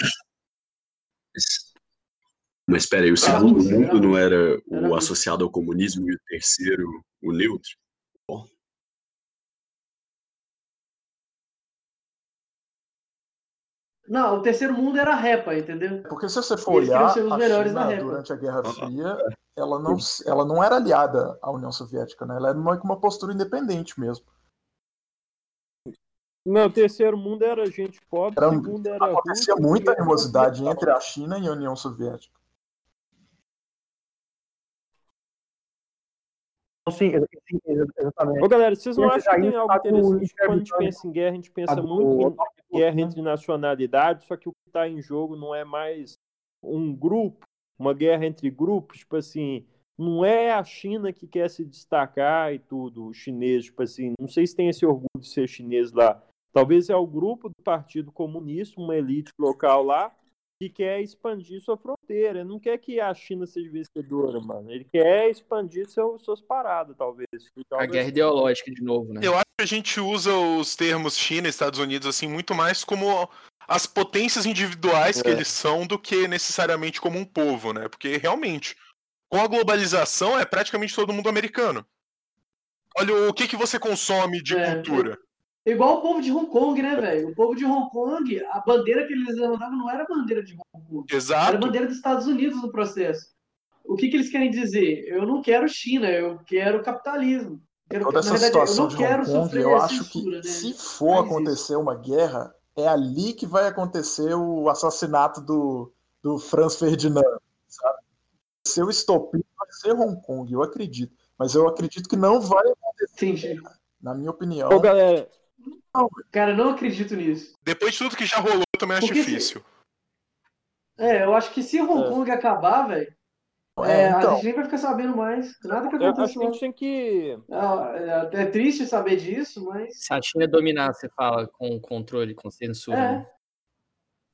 Mas espera aí, o Era segundo Rússia, era mundo não era Era o Rússia. associado ao comunismo e o terceiro o neutro? Não, o terceiro mundo era a repa, entendeu? Porque se você for Eles olhar, a China, durante a Guerra Fria, ela não, ela não era aliada à União Soviética, né? Ela era uma, uma postura independente mesmo. Não, o terceiro mundo era gente pobre, Era- o segundo era. Acontecia russo, muita era animosidade entre a China e a União Soviética. Sim, ex- sim, ex- exatamente. Ô, galera, vocês não acham que tem tá algo do interessante? Quando a gente pensa em guerra, a gente pensa muito em guerra né? entre nacionalidades, só que o que está em jogo não é mais um grupo, uma guerra entre grupos, tipo assim, não é a China que quer se destacar e tudo, o chinês, tipo assim, não sei se tem esse orgulho de ser chinês lá. Talvez é o grupo do Partido Comunista, uma elite local lá, que quer expandir sua fronteira. Ele não quer que a China seja vencedora, mano. Ele quer expandir seu, suas paradas, talvez. A talvez- guerra ideológica de novo, né? Eu acho que a gente usa os termos China e Estados Unidos assim muito mais como as potências individuais que É. eles são do que necessariamente como um povo, né? Porque realmente, com a globalização é praticamente todo mundo americano. Olha o que, que você consome de É, cultura. Igual o povo de Hong Kong, né, velho? O povo de Hong Kong, a bandeira que eles levantavam não era a bandeira de Hong Kong. Era a Exato. bandeira dos Estados Unidos no processo. O que, que eles querem dizer? Eu não quero China, eu quero capitalismo. Quero, Toda na essa verdade, situação eu de não quero Hong Kong, sofrer eu a acho censura, que né? se for Faz acontecer uma guerra, é ali que vai acontecer o assassinato do, do Franz Ferdinand, sabe? Seu estopim vai ser Hong Kong, eu acredito. Mas eu acredito que não vai acontecer, Entendi. na minha opinião. Ô, galera, Cara, não acredito nisso. Depois de tudo que já rolou, eu também acho Porque se- difícil. É, eu acho que se Hong É. Kong acabar, velho, É, é, a então, gente nem vai ficar sabendo mais. Nada que eu acho acontece que a gente tem que. É, é triste saber disso, mas. Se a China dominar, você fala com controle, com censura. É. né?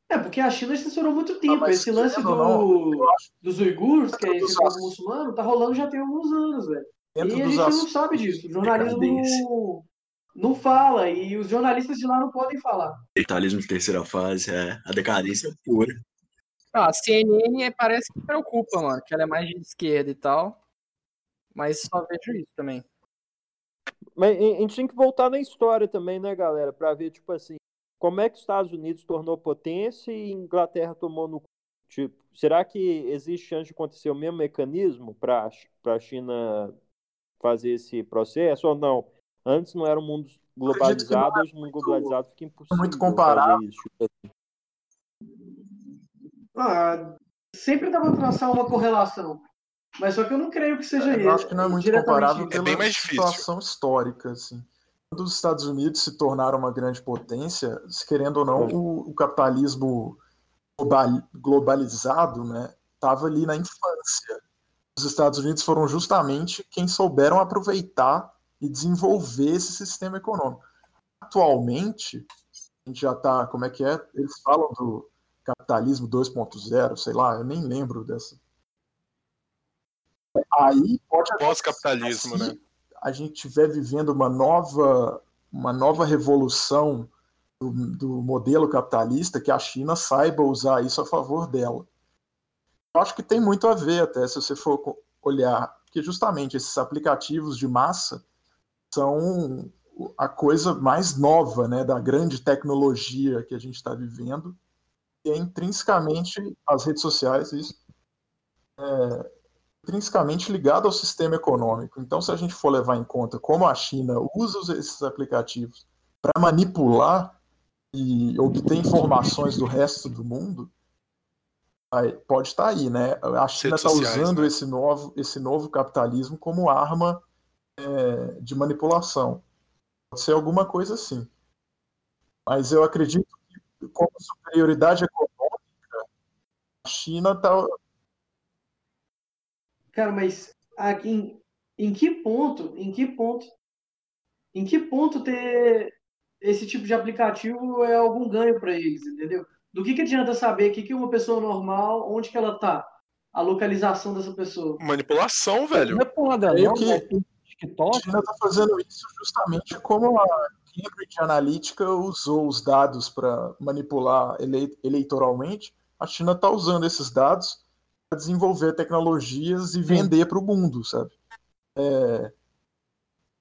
É, porque a China censurou muito tempo. mas Esse lance do, dos uigures, que é esse povo muçulmano, tá rolando já tem alguns anos, velho. E a gente não sabe disso. O jornalismo. Não, fala. E os jornalistas de lá não podem falar. Capitalismo de terceira fase, é a decadência pura. Ah, a CNN é- parece que preocupa, mano, que ela é mais de esquerda e tal. Mas só vejo isso também. Mas a gente tem que voltar na história também, né, galera? Pra ver, tipo assim, como é que os Estados Unidos tornou potência e Inglaterra tomou no. Tipo, será que existe chance de acontecer o mesmo mecanismo para a China fazer esse processo ou não? Antes não era um mundo globalizado, hoje o mundo globalizado fica impossível. muito comparável. isso. Ah, sempre dá pra traçar uma correlação. Mas só que eu não creio que seja Eu acho que não é muito comparável isso. É pela bem mais difícil. situação histórica, assim. Quando os Estados Unidos se tornaram uma grande potência, se querendo ou não, o, o capitalismo global- globalizado, né, estava ali na infância. Os Estados Unidos foram justamente quem souberam aproveitar e desenvolver esse sistema econômico. Atualmente, a gente já está, como é que é? Eles falam do capitalismo 2.0, sei lá, eu nem lembro dessa. Aí pode Pós-capitalismo, né? a gente estiver vivendo uma nova, uma nova revolução do, do modelo capitalista, que a China saiba usar isso a favor dela. Eu acho que tem muito a ver, até, se você for olhar, porque justamente esses aplicativos de massa são a coisa mais nova, né, da grande tecnologia que a gente está vivendo, e é intrinsecamente as redes sociais, isso, é, intrinsecamente ligado ao sistema econômico. Então, se a gente for levar em conta como a China usa esses aplicativos para manipular e obter informações do resto do mundo, pode estar aí, né? A China está usando né? esse novo, esse novo capitalismo como arma é, de manipulação. Pode ser alguma coisa assim. Mas eu acredito que, como superioridade econômica, a China está Cara, mas aqui, em, em que ponto, em que ponto, em que ponto ter esse tipo de aplicativo é algum ganho para eles, entendeu? Do que, que adianta saber o que, que uma pessoa normal, onde que ela tá? A localização dessa pessoa. Manipulação, velho. Não é por nada Meio não, que- é tudo A TikTok. China está fazendo isso justamente como a Cambridge Analytica usou os dados para manipular ele- eleitoralmente. A China está usando esses dados para desenvolver tecnologias e vender para o mundo, sabe? É,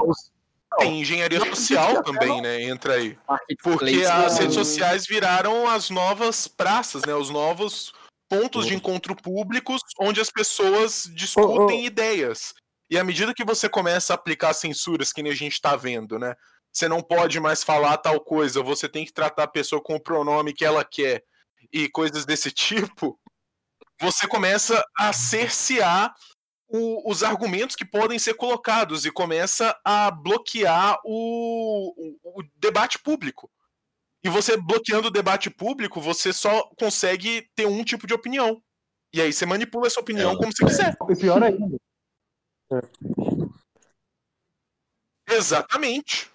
os- Tem engenharia social também, né? Entra aí. Porque as redes sociais viraram as novas praças, né? Os novos pontos de encontro públicos onde as pessoas discutem ideias. E à medida que você começa a aplicar censuras, que nem a gente tá vendo, né? Você não pode mais falar tal coisa, você tem que tratar a pessoa com o pronome que ela quer e coisas desse tipo, você começa a cercear o- os argumentos que podem ser colocados e começa a bloquear o, o- o debate público. E você bloqueando o debate público, você só consegue ter um tipo de opinião. E aí você manipula essa opinião É. como você quiser. E pior ainda, Exatamente.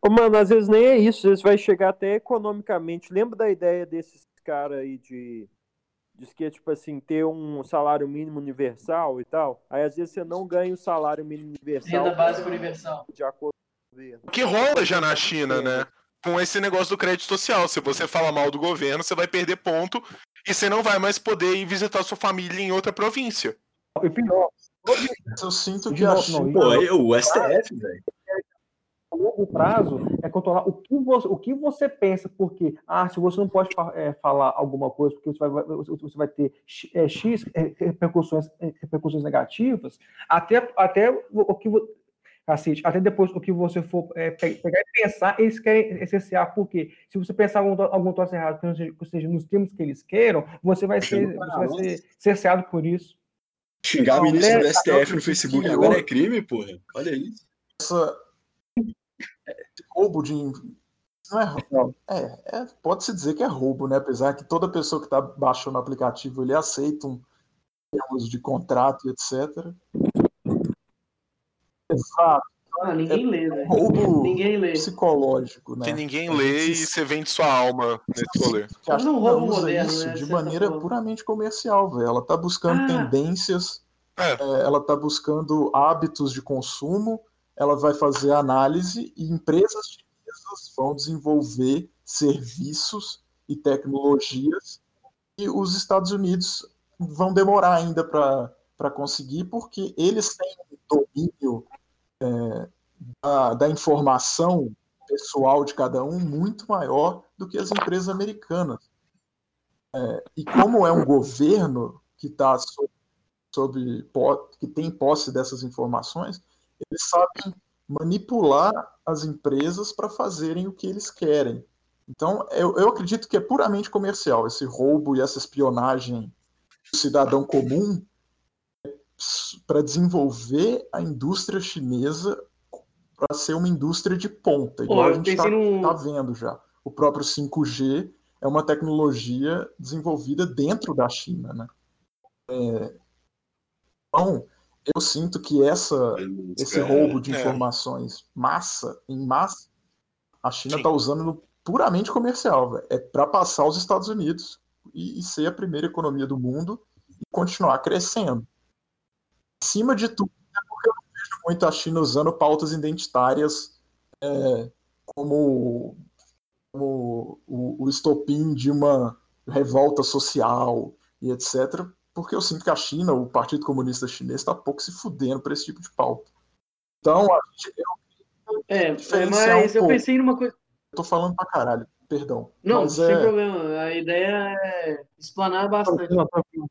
Ô, mano, às vezes nem é isso, às vezes vai chegar até economicamente. Lembra da ideia desses caras aí de. Diz que é tipo assim, ter um salário mínimo universal e tal. Aí às vezes você não ganha o salário mínimo universal Renda básica universal. de acordo com o governo. O que rola já na China, né? Com esse negócio do crédito social. Se você fala mal do governo, você vai perder ponto e você não vai mais poder ir visitar sua família em outra província. e pior, eu sinto que De a China Pô, aí o STF, velho. a longo prazo é controlar o que você, o que você pensa, porque ah, se você não pode é, falar alguma coisa, porque você vai, você vai ter X, é, X, é, repercussões, é, repercussões negativas, até, até o que cacete, até depois o que você for é, pe- pegar e pensar, eles querem cercear, porque se você pensar algum, algum troço errado, que não seja, que seja nos termos que eles queiram, você vai ser, você vai ser cerceado por isso. Xingar Não, ministro né, do STF no Facebook que agora é crime, porra. Olha isso. essa roubo de não é, roubo. é, é pode-se dizer que é roubo, né? Apesar que toda pessoa que está baixando o aplicativo ele aceita um termos de contrato e etc. Exato, Ah, ninguém lê, velho. roubo Ninguém lê. psicológico, né? Que ninguém A lê e você vende sua alma nesse rolê. que a Mas não usa moderno, isso né, de certa maneira forma. puramente comercial, velho. Ela está buscando Ah. tendências, É. é, ela está buscando hábitos de consumo, ela vai fazer análise e empresas chinesas vão desenvolver serviços e tecnologias e os Estados Unidos vão demorar ainda para conseguir, porque eles têm um domínio é, da, da informação pessoal de cada um muito maior do que as empresas americanas. É, e como é um governo que está sob, sob que tem posse dessas informações, eles sabem manipular as empresas para fazerem o que eles querem. Então, eu, eu acredito que é puramente comercial esse roubo e essa espionagem do cidadão comum para desenvolver a indústria chinesa para ser uma indústria de ponta, igual Pô, a gente está num- tá vendo já. O próprio 5G é uma tecnologia desenvolvida dentro da China, né? É, então, eu sinto que essa, esse roubo de É. informações massa, em massa, a China está usando no puramente comercial, velho. É para passar os Estados Unidos e, e ser a primeira economia do mundo e continuar crescendo. Acima de tudo, é porque eu não vejo muito a China usando pautas identitárias é, como, como o, o estopim de uma revolta social e etc. Porque eu sinto que a China, o Partido Comunista Chinês, está pouco se fudendo para esse tipo de pauta. Então, a gente, eu É, Diferenciar mas um eu pouco. pensei numa coisa. tô falando pra caralho, perdão. Não, Mas sem é, problema. A ideia é explanar bastante. Não, tranquilo.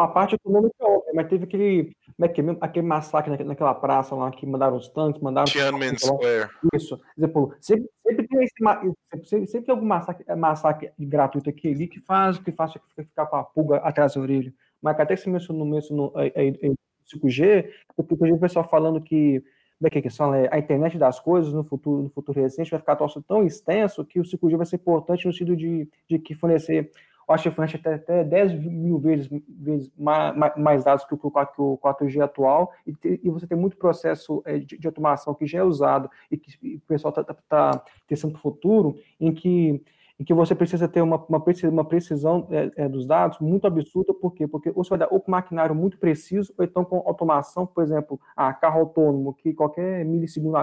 A parte econômica é óbvia, mas teve aquele, como é que é aquele massacre naque- naquela praça lá que mandaram os tanques, mandaram. Tiananmen Square. Isso. Exemplo, sempre, sempre tem esse, sempre, sempre- tem algum massacre, é, massacre gratuito aqui ali que faz que faz você ficar com a pulga atrás da orelha. Mas até que você mencionou, mencionou aí, aí, aí, 5G, porque eu vejo o pessoal falando que como é que é que fala? É, a internet das coisas no futuro, no futuro recente vai ficar tão, tão extenso que o 5G vai ser importante no sentido de, de que fornecer, acho que fornece até, até 10 mil vezes, vezes mais, mais dados que o, 4, que o 4G atual, e, e você tem muito processo é, de, de automação que já é usado e que o pessoal está tá, tá testando para o futuro, em que em que você precisa ter uma, uma, precisão, uma precisão é, é, dos dados muito absurda, por quê? Porque ou você vai dar ou com maquinário muito preciso, ou então com automação, por exemplo, a carro autônomo, que qualquer milissegundo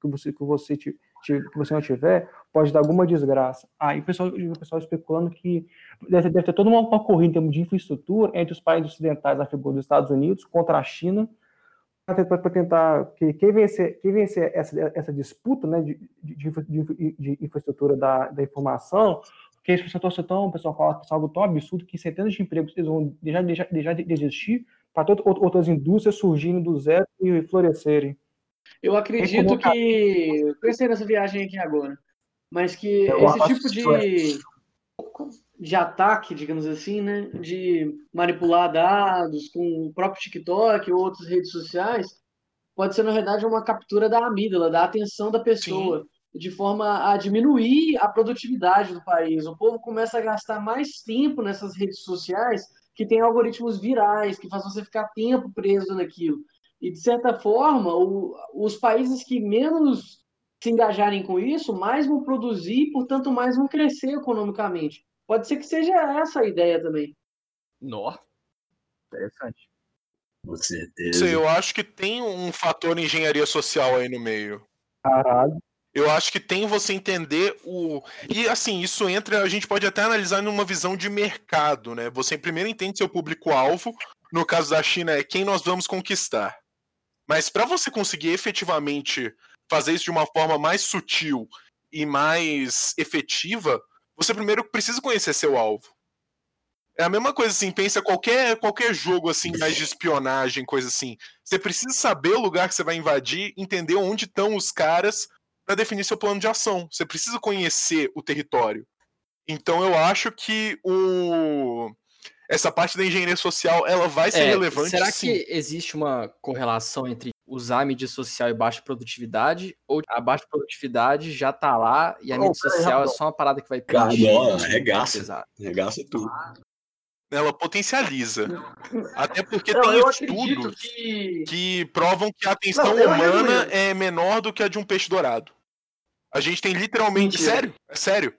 que você, que você, ti- ti- que você não tiver, pode dar alguma desgraça. Aí o pessoal, o pessoal especulando que deve, deve ter toda uma, uma corrida em termos de infraestrutura entre os países ocidentais, a figura dos Estados Unidos, contra a China, para tentar que quem vencer, quem vencer essa, essa disputa né, de, de, de, de infra- de infraestrutura da, da informação, porque pessoal torce tão, o pessoal fala que é algo tão absurdo que centenas de empregos eles vão deixar, deixar, deixar de existir para outras indústrias surgindo do zero e florescerem. Eu acredito que. Eu pensei nessa viagem aqui agora. Mas que Eu esse tipo de, de ataque, digamos assim, né? De manipular dados com o próprio TikTok ou outras redes sociais, pode ser, na verdade, uma captura da amígdala, da atenção da pessoa, de forma a diminuir a produtividade do país. O povo começa a gastar mais tempo nessas redes sociais que tem algoritmos virais, que fazem você ficar tempo preso naquilo. E, de certa forma, o- os países que menos se engajarem com isso, mais vão produzir e, portanto, mais vão crescer economicamente. Pode ser que seja essa a ideia também. Nó. Interessante. Com certeza. eu acho que tem um fator engenharia social aí no meio. Caralho. Eu acho que tem você entender o. E assim, isso entra, a gente pode até analisar numa visão de mercado, né? Você primeiro entende seu público-alvo, no caso da China é quem nós vamos conquistar. Mas para você conseguir efetivamente fazer isso de uma forma mais sutil e mais efetiva, você primeiro precisa conhecer seu alvo. É a mesma coisa assim, pensa qualquer qualquer jogo assim mais de espionagem, coisa assim. Você precisa saber o lugar que você vai invadir, entender onde estão os caras para definir seu plano de ação. Você precisa conhecer o território. Então eu acho que o essa parte da engenharia social ela vai ser É, relevante. será sim. que existe uma correlação entre usar a mídia social e baixa produtividade? Ou a baixa produtividade já tá lá e a Oh, mídia social é rapidão. só uma parada que vai arregaça. pesar? Regaça tudo. ela potencializa? Até porque Não, tem estudos que. que provam que a atenção Não, humana é menor do que a de um peixe dourado. A gente tem literalmente. Mentira. Sério? É sério.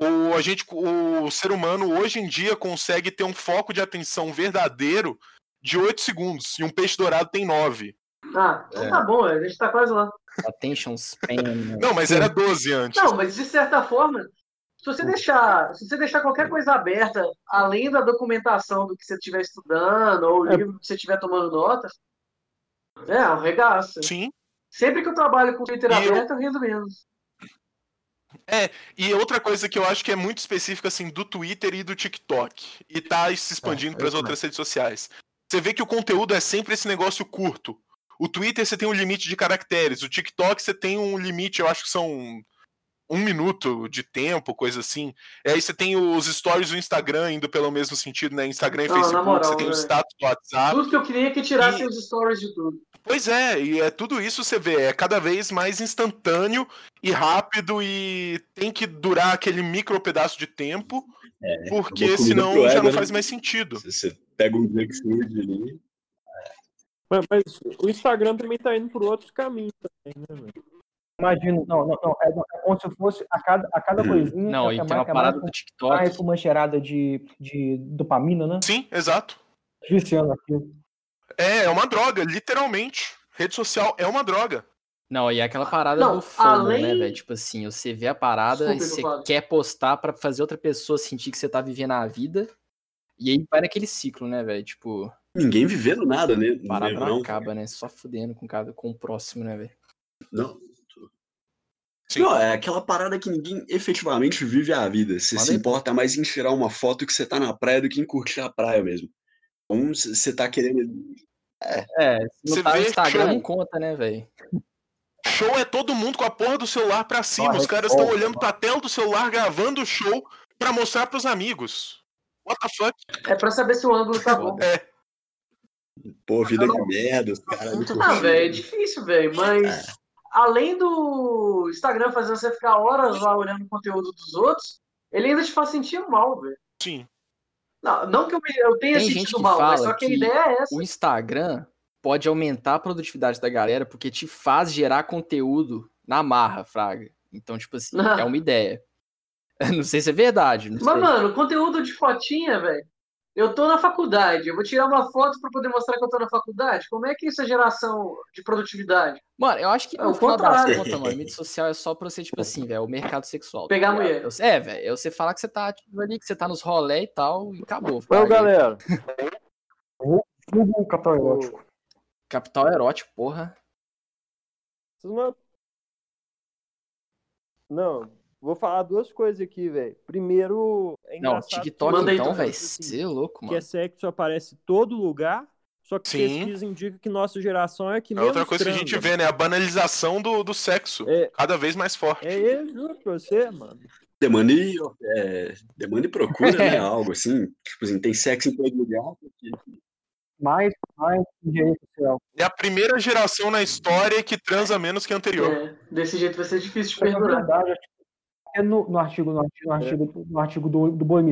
O, a gente, o ser humano hoje em dia consegue ter um foco de atenção verdadeiro de 8 segundos. E um peixe dourado tem 9. Ah, então tá bom, a gente tá quase lá. Attention span. né? Não, mas era 12 antes. Não, mas de certa forma, se você deixar, se você deixar qualquer coisa aberta, além da documentação do que você estiver estudando, ou o É. livro que você estiver tomando notas, é, arregaça. Sim. Sempre que eu trabalho com Twitter E eu- aberto, eu rendo menos. E outra coisa que eu acho que é muito específica assim do Twitter e do TikTok e tá se expandindo É, para as eu outras redes sociais. Você vê que o conteúdo é sempre esse negócio curto. O Twitter você tem um limite de caracteres, o TikTok você tem um limite, eu acho que são um minuto de tempo, coisa assim. E aí você tem os stories do Instagram indo pelo mesmo sentido, né? Instagram e Não, na Facebook, moral, você tem o velho. status do WhatsApp. Tudo que eu queria é que tirassem E- os stories de tudo. Pois é, e é tudo isso você vê, é cada vez mais instantâneo e rápido e tem que durar aquele micro pedaço de tempo, É, porque uma comida senão já ego, não né? faz mais sentido. Você- pega um junk food ali. Mas, mas o Instagram também tá indo por outros caminhos também, né, velho? Imagino, não, não, não. É, é como se fosse a cada, a cada Hum. coisinha. Não, é, e é tem uma é parada do TikTok. mais uma cheirada de, de dopamina, né? Sim, exato. Viciando aquilo. É, é uma droga, literalmente. Rede social é uma droga. Não, e é aquela parada Não, do FOMO, né, além- velho? Tipo assim, você vê a parada Desculpa, e você quer postar pra fazer outra pessoa sentir que você tá vivendo a vida. E aí vai naquele ciclo, né, velho? Tipo, Ninguém vivendo nada, né? a parada Não, não não. acaba, né? Só fudendo com, cada, com o próximo, né, velho? Não. Sim. Não, é aquela parada que ninguém efetivamente vive a vida. Você Manda se aí, importa mais em tirar uma foto que você tá na praia do que em curtir a praia mesmo. Então, c- você tá querendo. É, se Você não tá no Instagram, show. não conta, né, velho? Show é todo mundo com a porra do celular pra cima. Ah, Os caras estão olhando pra tela do celular, gravando o show pra mostrar pros amigos. What the fuck? É pra saber se o ângulo tá bom. É, Pô, vida de merda, os caras. não curtem. velho, é difícil, velho. Mas além do Instagram fazer você ficar horas lá olhando o conteúdo dos outros, ele ainda te faz sentir mal, velho. sim. Não, não que eu, me- eu tenha Tem gente sentido que mal, mas só que a que ideia é essa. O Instagram pode aumentar a produtividade da galera porque te faz gerar conteúdo na marra, Fraga. Então, tipo assim, é uma ideia. Não sei se é verdade, não Mas, sei. mano, conteúdo de fotinha, velho. Eu tô na faculdade, eu vou tirar uma foto pra poder mostrar que eu tô na faculdade. Como é que isso é geração de produtividade? Mano, eu acho que É o contrário. contas, mano, mídia social é só pra você, tipo assim, velho, o mercado sexual. tá Pegar ligado? mulher. É, velho, é você falar que você tá ativo ali, que você tá nos rolé e tal, e acabou. Então, fraga. galera, Google Capital Erótico. Capital erótico, porra. não... Vou falar duas coisas aqui, velho. Primeiro, é Não, TikTok Manda então, velho, assim, você é louco, que mano. é sexo aparece em todo lugar, só que Sim. pesquisa indica que nossa geração é que É outra coisa que a gente vê, né? A banalização do, do sexo. É. Cada vez mais forte. É eu juro pra você, mano. Demanda e, é, demanda e procura, né? Algo assim. Tipo assim, tem sexo em todo lugar. porque- Mais, mais engenharia social. É a primeira geração na história que transa menos que a anterior. É, desse jeito vai ser difícil de perdurar. verdade, acho que é no, no artigo, no artigo, no artigo, no artigo do, do Boi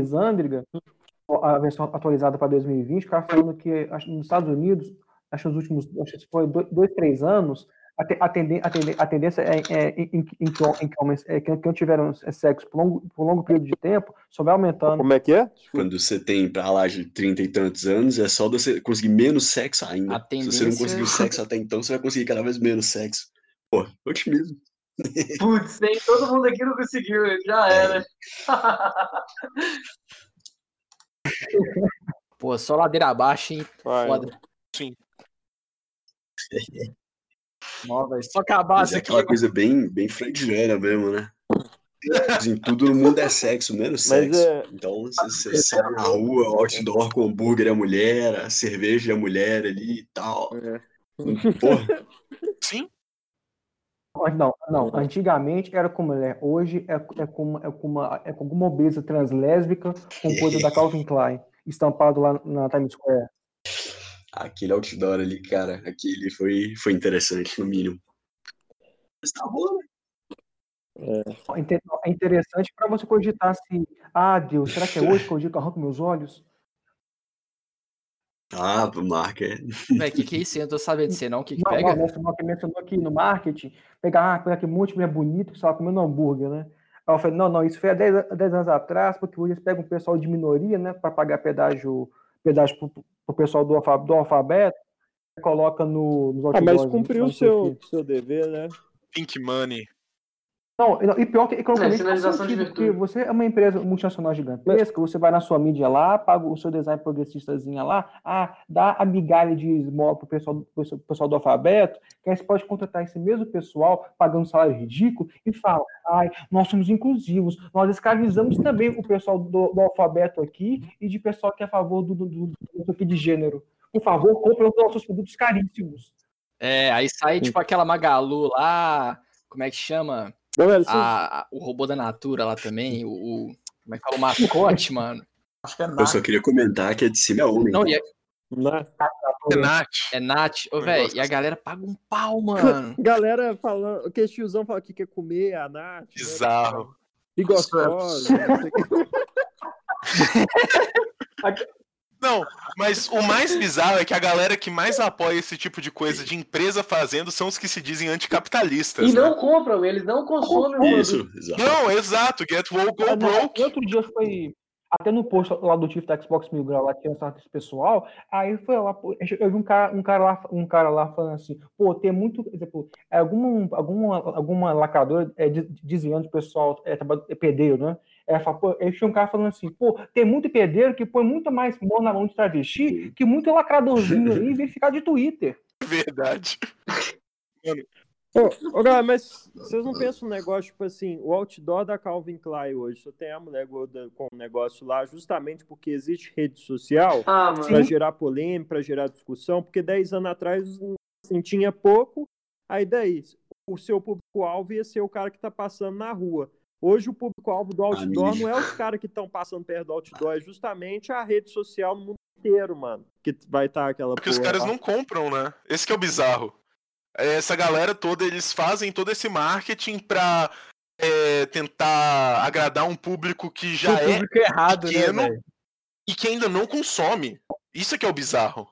a versão atualizada para 2020, o cara falando que acho, nos Estados Unidos, acho que nos últimos, acho que foi dois, dois três anos, a, a, tenden- a, tenden- a tendência é, é em, em, em que, em que é, que não tiveram sexo por longo, por longo período de tempo, só vai aumentando. Como é que é? Quando você tem pra lá de 30 e tantos anos, é só você conseguir menos sexo ainda. A Se você não tendência- conseguiu sexo até então, você vai conseguir cada vez menos sexo. Pô, otimismo. Putz, nem todo mundo aqui não conseguiu, já era. Pô, só ladeira abaixo, hein? Vai. Foda. Sim. Não, velho, só isso é aqui. aquela coisa bem, bem freudiana mesmo, né? Assim, tudo no mundo é sexo, menos Mas sexo. é- Então, você, sai na rua, outdoor com hambúrguer é a mulher, a cerveja é a mulher ali e tal. É. Porra, Sim. Não, não. Antigamente era com mulher. Hoje é, é, com, é, com uma, é com alguma obesa translésbica com coisa da Calvin Klein, estampado lá na Times Square. aquele outdoor ali, cara, aquele foi, foi interessante, no mínimo. Mas tá bom, né? É inte- É interessante para você cogitar se, ah, Deus, será que é hoje que eu digo que eu arranco meus olhos? Ah, marca, é. Velho, que que é isso? Eu não tô sabendo de você, não. O que que Não, pega? não, mencionou, que mencionou aqui no marketing, pegar, pegar aquele monte de mulher bonita que estava comendo hambúrguer, né? Aí eu falei, não, não, isso foi há 10, a- 10 anos atrás, porque hoje eles pegam um pessoal de minoria, né, para pagar pedágio, pedágio pro, pro pessoal do, alfa- do alfabeto, coloca no, nos Ah, mas outdoors, cumpriu o seu, seu dever, né? Pink Money. Não, não, e pior que economicamente faz sentido, porque você é uma empresa multinacional gigantesca, você vai na sua mídia lá, paga o seu design progressistazinha lá, ah, dá a migalha de esmola pro pessoal, do- pro pessoal- do alfabeto, que aí você pode contratar esse mesmo pessoal pagando um salário ridículo e fala, ai, nós somos inclusivos, nós escravizamos também o pessoal do, do alfabeto aqui e de pessoal que é a favor do, do, do, do aqui de gênero. Por favor, comprem os nossos produtos caríssimos. É, aí sai tipo aquela Magalu lá, como é que chama? Velho, vocês- a- a- o robô da Natura lá também, o, o- como é que fala? O mascote, mano. Acho que é Eu nada. só queria comentar que a de cima é homem. Não, e é, né? Renate. é Nath. Ô, Eu velho, gosto e a galera paga um pau, mano. Galera falando, o que tiozão fala que quer comer a Nath. né? Bizarro. E gostosa. Não, mas o mais bizarro é que a galera que mais apoia esse tipo de coisa de empresa fazendo são os que se dizem anticapitalistas. E né? não compram, eles não consomem. Isso, exato. Não, exato. Get woke, go não, broke. e outro dia foi. Até no post lá do Tiff da Xbox Mil Grau, lá que tinha um esse pessoal, aí foi lá, eu vi um cara, um cara lá, um cara lá falando assim, pô, tem muito, exemplo, é alguma, alguma, alguma lacradora é, de- desviando o pessoal, é, é pedreiro, né? É, fala, pô, aí tinha um cara falando assim, pô, tem muito pedreiro que põe muito mais mão na mão de travesti que muito lacradorzinho aí verificado de Twitter. Verdade. Ô, ô, galera, mas vocês não pensam um negócio, tipo assim, o outdoor da Calvin Klein hoje, só tem a mulher gorda com um negócio lá, justamente porque existe rede social Ah, para gerar polêmica, para gerar discussão, porque 10 anos atrás assim, tinha pouco, aí daí o seu público-alvo ia ser o cara que tá passando na rua. Hoje o público-alvo do outdoor não é os caras que estão passando perto do outdoor, é justamente a rede social no mundo inteiro, mano. Que vai estar aquela Porque os porra caras lá. não compram, né? Esse que é o bizarro. Essa galera toda, eles fazem todo esse marketing pra é, tentar agradar um público que já o é público errado, né, pequeno. velho? e que ainda não consome. Isso é que é o bizarro.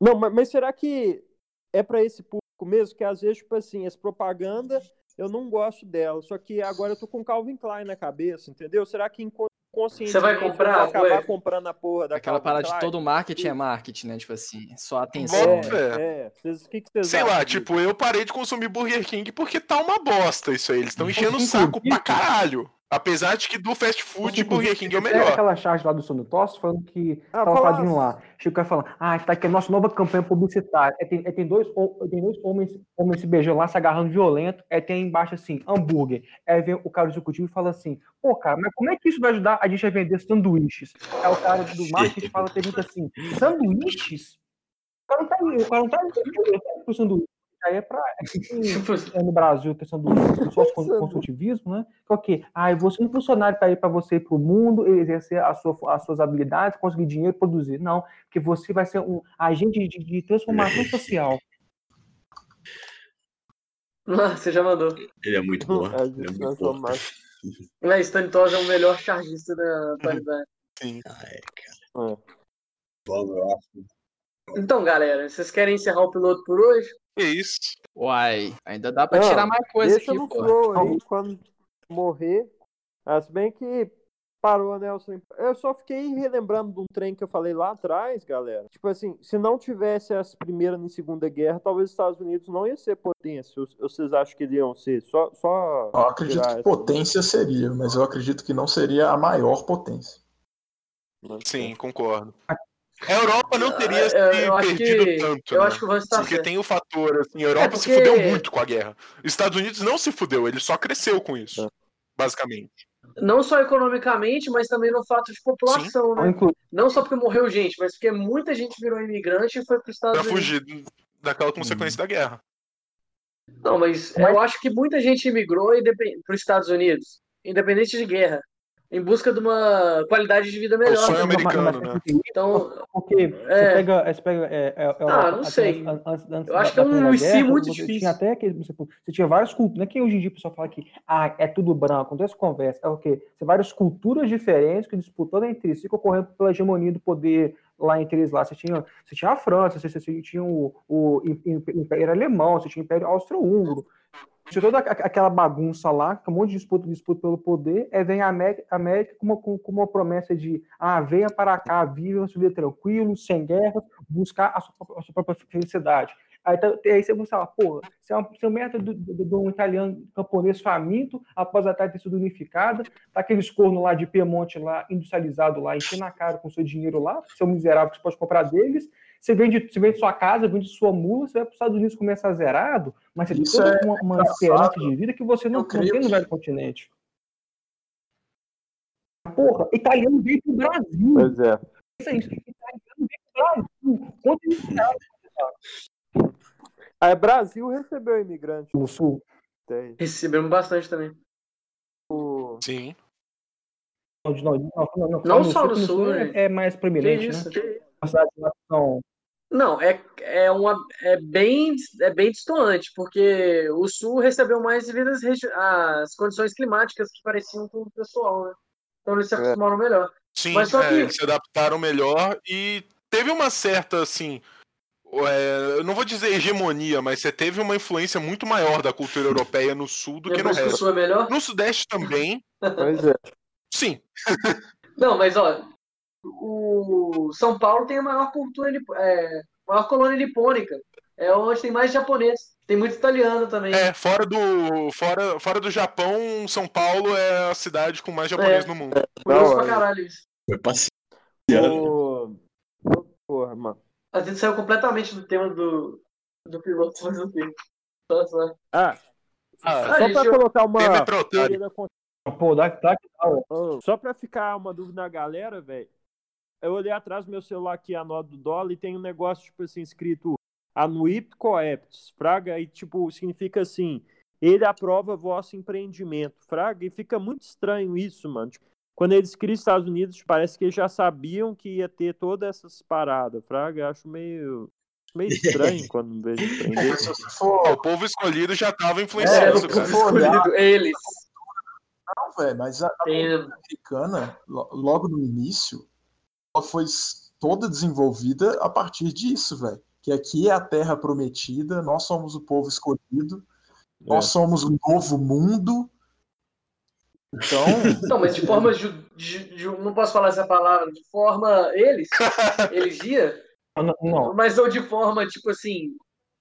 Não, mas, mas será que é para esse público mesmo? Que às vezes, tipo assim, essa propaganda eu não gosto dela. Só que agora eu tô com Calvin Klein na cabeça, entendeu? Será que inconscientemente Você vai eu comprar, vou acabar ué? comprando a porra da Aquela Calvin parada de todo marketing é marketing, né? Tipo assim, só atenção. Né? fé. É, é. Vocês- O que, que Sei lá, disso? tipo, eu parei de consumir Burger King porque tá uma bosta isso aí. Eles estão enchendo o saco pra caralho. Apesar de que do fast food, Burger King é o É melhor. aquela charge lá do Sono Tosse falando que Ah, tava fadinho lá. O cara falando, ah, tá aqui a nossa nova campanha publicitária. É, tem, é, tem dois, tem dois homens, homens se beijando lá, se agarrando violento. É, tem embaixo assim, hambúrguer. Aí vem o cara do executivo e fala assim, pô, cara, mas como é que isso vai ajudar a gente a vender sanduíches? Aí o cara do marketing fala, pergunta assim, sanduíches? O cara não tá aí, o cara não tá aí, ele não tá aí pro sanduíche. Aí é pra. Tipo, é no Brasil, a questão do consultivismo, né? Que é o quê? Ah, você um funcionário para ir para você ir para o mundo, exercer a sua, as suas habilidades, conseguir dinheiro, produzir. Não, porque você vai ser um agente de, de transformação social. Você já mandou. Ele é muito bom. É, Ele é muito bom. transformar. É, Stanitosa é o melhor chargista da atualidade. Sim. Ah, é, cara. É. Bom, eu acho. Então, galera, vocês querem encerrar o piloto por hoje? Que isso? Uai, ainda dá pra Não, tirar mais coisa Deixa aqui, no pô. flow aí, quando morrer. Se bem que parou, né? Nelson? Eu só fiquei relembrando de um trem que eu falei lá atrás, galera. Tipo assim, se não tivesse as primeiras e segunda guerra, talvez os Estados Unidos não ia ser potência. Vocês acham que iriam ser? Só, só Eu acredito que essa- potência seria, mas eu acredito que não seria a maior potência. Sim, concordo. A Europa não teria É, se eu acho perdido que- tanto. Eu né? acho que Vance tá Porque certo. tem o fator, assim, a Europa se porque- fudeu muito com a guerra. Os Estados Unidos não se fudeu, ele só cresceu com isso. Basicamente. Não só economicamente, mas também no fato de população, né? Inclu- Não só porque morreu gente, mas porque muita gente virou imigrante e foi para os Estados Pra Unidos. fugir daquela consequência da guerra. Não, mas eu acho que muita gente imigrou para os Estados Unidos, independente de guerra, em busca de uma qualidade de vida É o melhor. sonho mas- mas- americano, né? Então, Porque você É. pega, você pega é, é, é, Ah, não até sei. antes- antes- Eu acho da- que é um Guerra, muito você difícil. Tinha até aquele, você, você tinha várias culturas, não é que hoje em dia o pessoal fala que ah, é tudo branco, não tem essa conversa, é o quê? São várias culturas diferentes que disputando entre si, concorrendo pela hegemonia do poder lá entre eles lá. Você tinha, você tinha a França, você, você tinha o, o Império Alemão, você tinha o Império Austro-Húngaro. Tinha toda aqu- aquela bagunça lá, com um monte de disputa, disputa pelo poder, aí vem a América, América com, uma, com, uma promessa de ah, venha para cá, viva uma vida tranquilo, sem guerra, buscar a sua, própria- a sua própria felicidade. Aí, tá- aí você falar, pô, você é um, você é um método de, um italiano camponês faminto, após a Itália ter sido unificada, tá aqueles cornos lá de Piemonte lá, industrializado lá, enchendo a cara com seu dinheiro lá, seu miserável que você pode comprar deles, você vende, você vende sua casa, vende sua mula, você vai para os Estados Unidos começar zerado, mas você tem Isso toda é uma, uma esperança de vida que você não, não tem no que- velho continente. Porra, italiano veio pro Brasil. Pois é. Isso, italiano veio pro Brasil. Quanto Aí Brasil recebeu imigrante no sul? tem. recebemos bastante também. Sim. Não, não, não, não, não, no só sul, no que sul, é, né? é mais Que proeminente, isso? né? As Não, é, é, uma, é, bem, é bem distoante, porque o Sul recebeu mais devido às, condições climáticas que pareciam com o pessoal, né? Então eles se É. acostumaram melhor. Sim, Mas só é, que- eles se adaptaram melhor e teve uma certa, assim. é, eu não vou dizer hegemonia, mas você teve uma influência muito maior da cultura europeia no sul do que no Depois que resto. Sul é melhor? No sudeste também, Pois é. sim. Não, mas ó, o São Paulo tem a maior cultura, é, maior colônia nipônica. É onde tem mais japonês. Tem muito italiano também. É, fora do, fora, fora do Japão, São Paulo é a cidade com mais japonês É. no mundo. Curioso pra caralho isso. Foi passeando. Ô, Porra, mano. A gente saiu completamente do tema do, do piloto, mas. Só, só. Ah, Ah, só gente, pra colocar uma Pô, dá, dá que tal. Ô, Só pra ficar uma dúvida na galera, velho. Eu olhei atrás do meu celular aqui, a nota do dólar, e tem um negócio, tipo assim, escrito Anuipt Coeptis, Fraga, e tipo, significa assim, ele aprova vosso empreendimento, Fraga, e fica muito estranho isso, mano. Tipo, quando eles criam os Estados Unidos, parece que eles já sabiam que ia ter todas essas paradas, Fraga, eu acho meio, meio estranho quando vejo empreender. Você for, O povo escolhido já tava É, influenciando, o cara. povo escolhido, eles. não, velho, mas a, a americana, lo- logo no início, foi toda desenvolvida a partir disso, velho. Que aqui é a terra prometida, nós somos o povo escolhido, nós somos o novo mundo. Então, Não, mas de forma. Ju, ju- ju- não posso falar essa palavra. De forma. Eles? Eligia? Não, não, Mas ou de forma, tipo assim.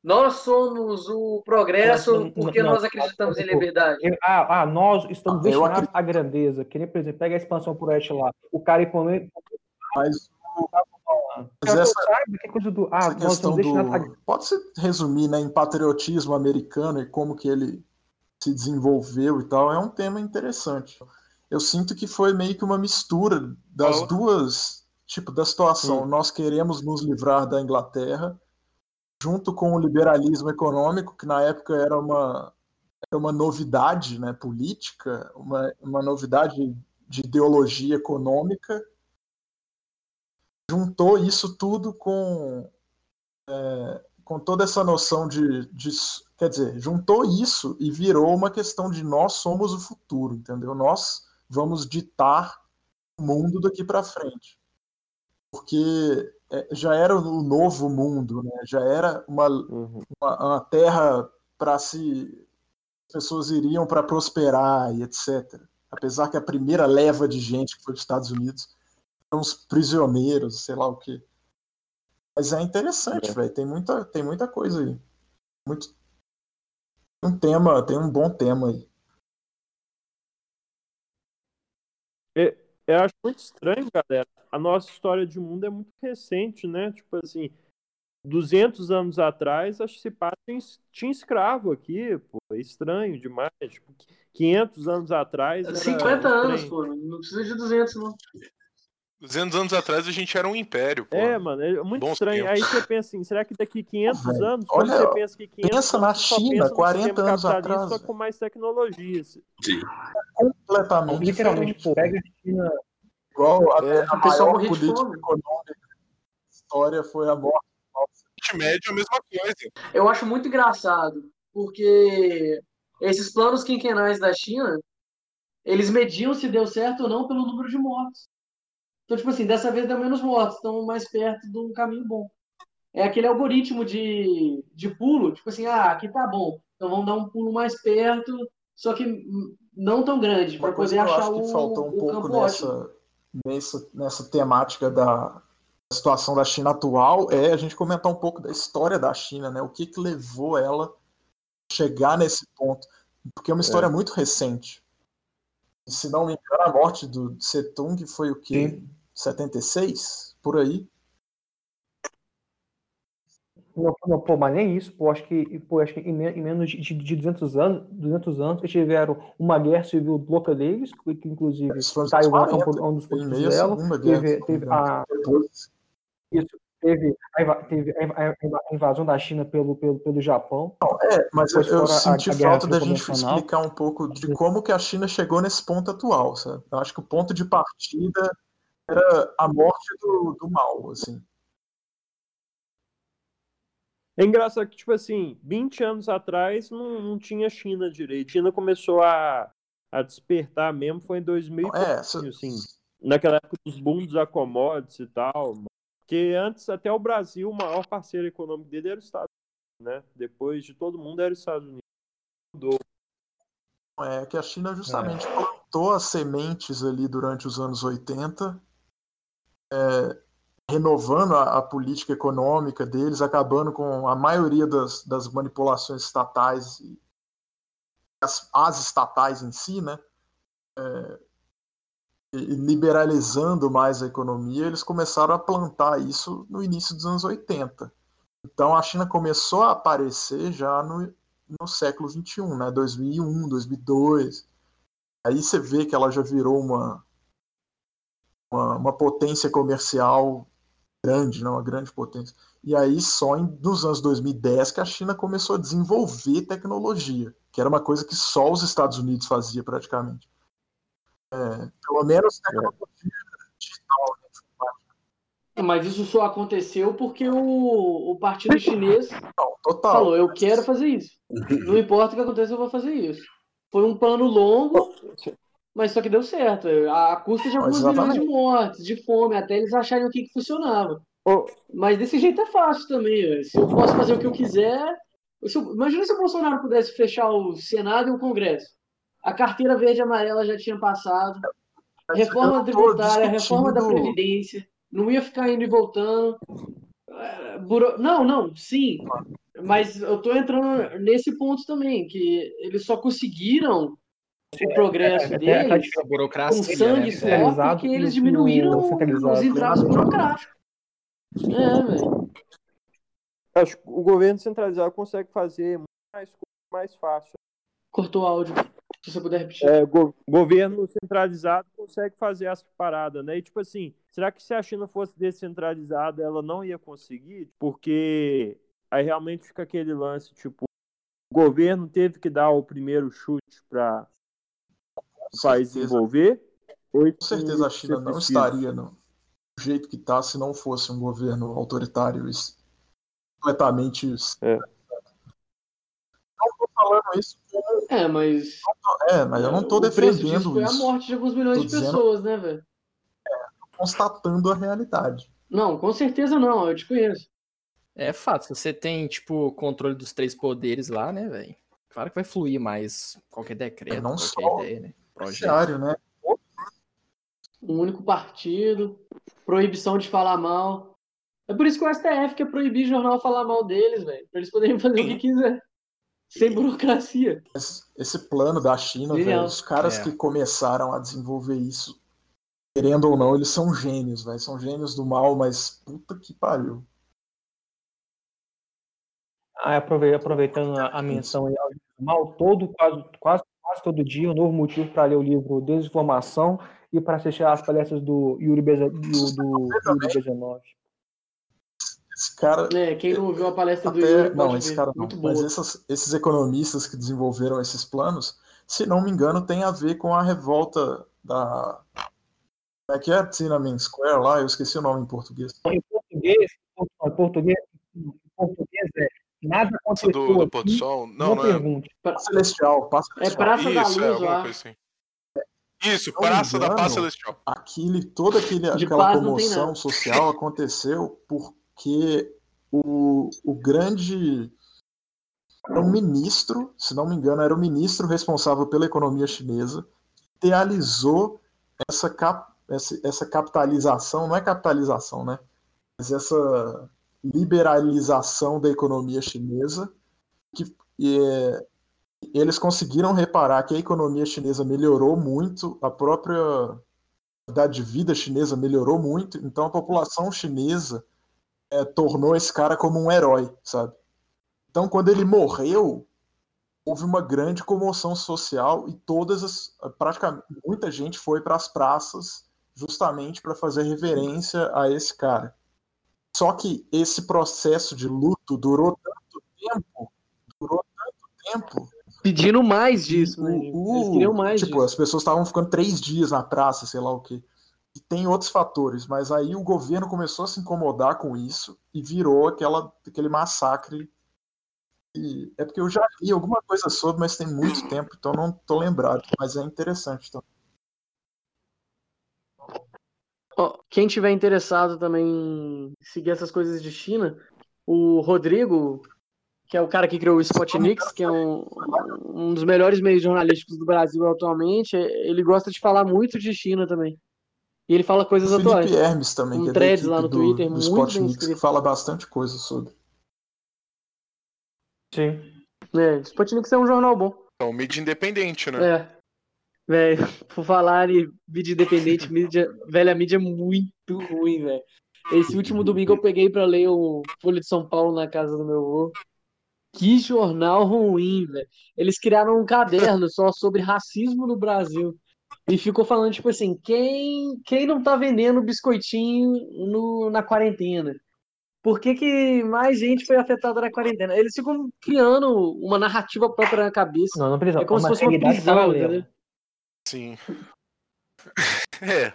Nós somos o progresso porque não. nós acreditamos em liberdade. Eu- Ah, ah, nós estamos Ah, destinados acredito. à grandeza. Que nem, por exemplo, pega a expansão por oeste lá. O cara ir comer. Mas Mas essa- que é coisa do. Ah, essa questão do. Pode se resumir né, em patriotismo americano e como que ele se desenvolveu e tal, é um tema interessante. Eu sinto que foi meio que uma mistura das Oh. duas, tipo, da situação. Nós queremos nos livrar da Inglaterra, junto com o liberalismo econômico, que na época era uma, era uma novidade né, política, uma, uma novidade de ideologia econômica. Juntou isso tudo com com toda essa noção de, de- Quer dizer, juntou isso e virou uma questão de nós somos o futuro, entendeu? Nós vamos ditar o mundo daqui para frente. Porque é, já era o novo mundo, né? já era uma, Uhum. uma, uma terra para se. As pessoas iriam para prosperar e etc. Apesar que a primeira leva de gente que foi dos Estados Unidos os prisioneiros, sei lá o quê. Mas é interessante, É. velho. Tem muita, tem muita coisa aí. Muito. Um tema, tem um bom tema aí. Eu acho muito estranho, galera. A nossa história de mundo é muito recente, né? Tipo assim, 200 anos atrás, acho que se passa tinha, escravo aqui, pô. É estranho demais. Tipo, 500 anos atrás. era 50 anos, pô. Não precisa de 200, não. 200 anos atrás a gente era um império, pô. É, mano, é muito Bons estranho. Aí tempos. você pensa assim, será que daqui 500 Velho, anos, quando olha, você pensa que 500 pensa na anos, só China, pensa no 40 sistema anos atrás, só com mais tecnologia. Sim. Completamente. Literalmente, pô, pega a China. Igual a, É, a pessoal maior política econômica da história foi a morte. Oriente Médio é a mesma coisa. Eu acho muito engraçado, porque esses planos quinquenais da China, eles mediam se deu certo ou não pelo número de mortos. Então, tipo assim, dessa vez deu menos mortos, estão mais perto de um caminho bom. É aquele algoritmo de, de pulo, tipo assim, ah, aqui tá bom, então vamos dar um pulo mais perto, só que não tão grande, para Uma coisa poder que eu achar acho que o, faltou um pouco nessa, nessa, nessa temática da situação da China atual é a gente comentar um pouco da história da China, né? O que, que levou ela a chegar nesse ponto. Porque é uma história muito recente. E, se não me engano, a morte do Setung foi o quê? Sim. 76? Por aí. Não, não, pô, mas nem isso, pô, acho que, pô, acho que em, em menos de, de 200 anos, 200 anos, eles tiveram uma guerra civil louca deles, que, que inclusive Taiwan é um, 40, ponto- dos pontos dela, teve, não teve a, isso, teve, a, teve a inva- a inva- a invasão da China pelo, pelo, pelo Japão. É, mas eu, eu a- senti a guerra falta da gente explicar um pouco de como que a China chegou nesse ponto atual, sabe? Eu acho que o ponto de partida era a morte do, do mal, assim. É engraçado que, tipo assim, 20 anos atrás não, não tinha China direito. China começou a, a despertar mesmo, foi em 2000 e É, pouquinho, se- assim, naquela época dos booms da commodities e tal. Porque antes, até o Brasil, o maior parceiro econômico dele era os Estados Unidos, né? Depois de todo mundo era os Estados Unidos. Mudou. é que a China justamente plantou as sementes ali durante os anos 80, é, renovando a, a política econômica deles, acabando com a maioria das, das manipulações estatais as, as estatais em si, né? É, liberalizando mais a economia, eles começaram a plantar isso no início dos anos 80. Então a China começou a aparecer já no, no século 21, né? 2001, 2002. Aí você vê que ela já virou uma, uma, uma potência comercial grande, né? uma grande potência. E aí só em, nos anos 2010 que a China começou a desenvolver tecnologia, que era uma coisa que só os Estados Unidos fazia praticamente. É, pelo menos tecnologia digital. Né? Mas isso só aconteceu porque o, o partido chinês Não, total. falou, eu quero fazer isso. Não importa o que aconteça, eu vou fazer isso. Foi um plano longo, mas só que deu certo. A, custa de alguns milhões de mortes, de fome, até eles acharem o que, que funcionava. Ô, Mas desse jeito é fácil também. Se eu posso fazer o que eu quiser. se eu- imagina se o Bolsonaro pudesse fechar o Senado e o Congresso. A carteira verde e amarela já tinha passado. Reforma tributária, reforma da Previdência. Não ia ficar indo e voltando. É, buro- Não, não, sim. Mas eu tô entrando nesse ponto também, que eles só conseguiram o progresso É, deles com sangue né? e Centralizado porque eles diminuíram os entraves burocráticos. É, velho. acho que o governo centralizado consegue fazer mais mais fácil. Cortou o áudio. Se você puder repetir. É, go- governo centralizado consegue fazer as paradas, né? E tipo assim, será que se a China fosse descentralizada, ela não ia conseguir? Porque aí realmente fica aquele lance, tipo, o governo teve que dar o primeiro chute para o país Com certeza a China não precisa? estaria no jeito que está se não fosse um governo autoritário completamente. É. Não estou falando isso como. É, mas. É, mas eu não estou defendendo foi a isso. morte de alguns milhões Tô de dizendo- pessoas, né, velho? Constatando a realidade. Não, com certeza não, eu te conheço. É fato, se você tem, tipo, controle dos três poderes lá, né, velho? Claro que vai fluir mais qualquer decreto, É, não qualquer só ideia, né? Projeto. Né? Um único partido, proibição de falar mal. É por isso que o STF quer proibir jornal falar mal deles, velho. Pra eles poderem fazer o que quiser. Sem burocracia. Esse, esse plano da China, velho, os caras É. que começaram a desenvolver isso, querendo ou não, eles são gênios, velho. São gênios do mal, mas puta que pariu. Ah, aprove- aproveitando a, menção aí ao mal, todo, quase, quase, quase todo dia, um novo motivo para ler o livro Desinformação e para assistir às palestras do Yuri, Beza, do, do Yuri Bezanov. Esse cara. É, quem não ouviu a palestra do Até, Yuri pode não, esse cara não. Mas essas- esses economistas que desenvolveram esses planos, se não me engano, tem a ver com a revolta da. Como é que é? Tiananmen Square lá? Eu esqueci o nome em português. Em português, em português, em português é nada Praça aconteceu do, do pôr do sol? Não, não não é. pergunte. Celestial, Passa É. Praça da Isso, é Luz alguma lá. coisa assim. Isso, não Praça da Paz engano, Celestial. aquele, toda aquele, aquela comoção social aconteceu porque o, o grande era um ministro, se não me engano, era o ministro responsável pela economia chinesa, idealizou essa, cap, essa, essa capitalização, não é capitalização, né? Mas essa liberalização da economia chinesa, que é, eles conseguiram reparar que a economia chinesa melhorou muito, a própria qualidade de vida chinesa melhorou muito, então a população chinesa é, tornou esse cara como um herói, sabe? Então, quando ele morreu, houve uma grande comoção social e todas as, praticamente, muita gente foi para as praças justamente para fazer reverência a esse cara. Só que esse processo de luto durou tanto tempo, durou tanto tempo. Pedindo mais disso, né? o- Eles queriam mais tipo, disso. as pessoas estavam ficando três dias na praça, sei lá o quê. E tem outros fatores, mas aí o governo começou a se incomodar com isso e virou aquela, aquele massacre. E é porque eu já li alguma coisa sobre, mas tem muito tempo, então não tô lembrado. Mas é interessante. Então. Ó, quem tiver interessado também em seguir essas coisas de China, o Rodrigo, que é o cara que criou o Spotnix, que é um, um dos melhores meios jornalísticos do Brasil atualmente, ele gosta de falar muito de China também. E ele fala coisas O atuais. Felipe Hermes também, Um que é lá no do, Twitter, do muito Spotnix, que fala bastante coisa sobre. Sim. É, Spotnix é um jornal bom. É um mídia independente, né? É. Velho, por falar em mídia independente, mídia, velho, a mídia é muito ruim, velho. Esse último domingo eu peguei pra ler o Folha de São Paulo na casa do meu avô. Que jornal ruim, velho. Eles criaram um caderno só sobre racismo no Brasil. E ficou falando, tipo assim, quem, quem não tá vendendo biscoitinho no, na quarentena? Por que, que mais gente foi afetada na quarentena? Eles ficam criando uma narrativa própria na cabeça. Não, não precisa. É como se fosse uma prisão, entendeu? Sim. É.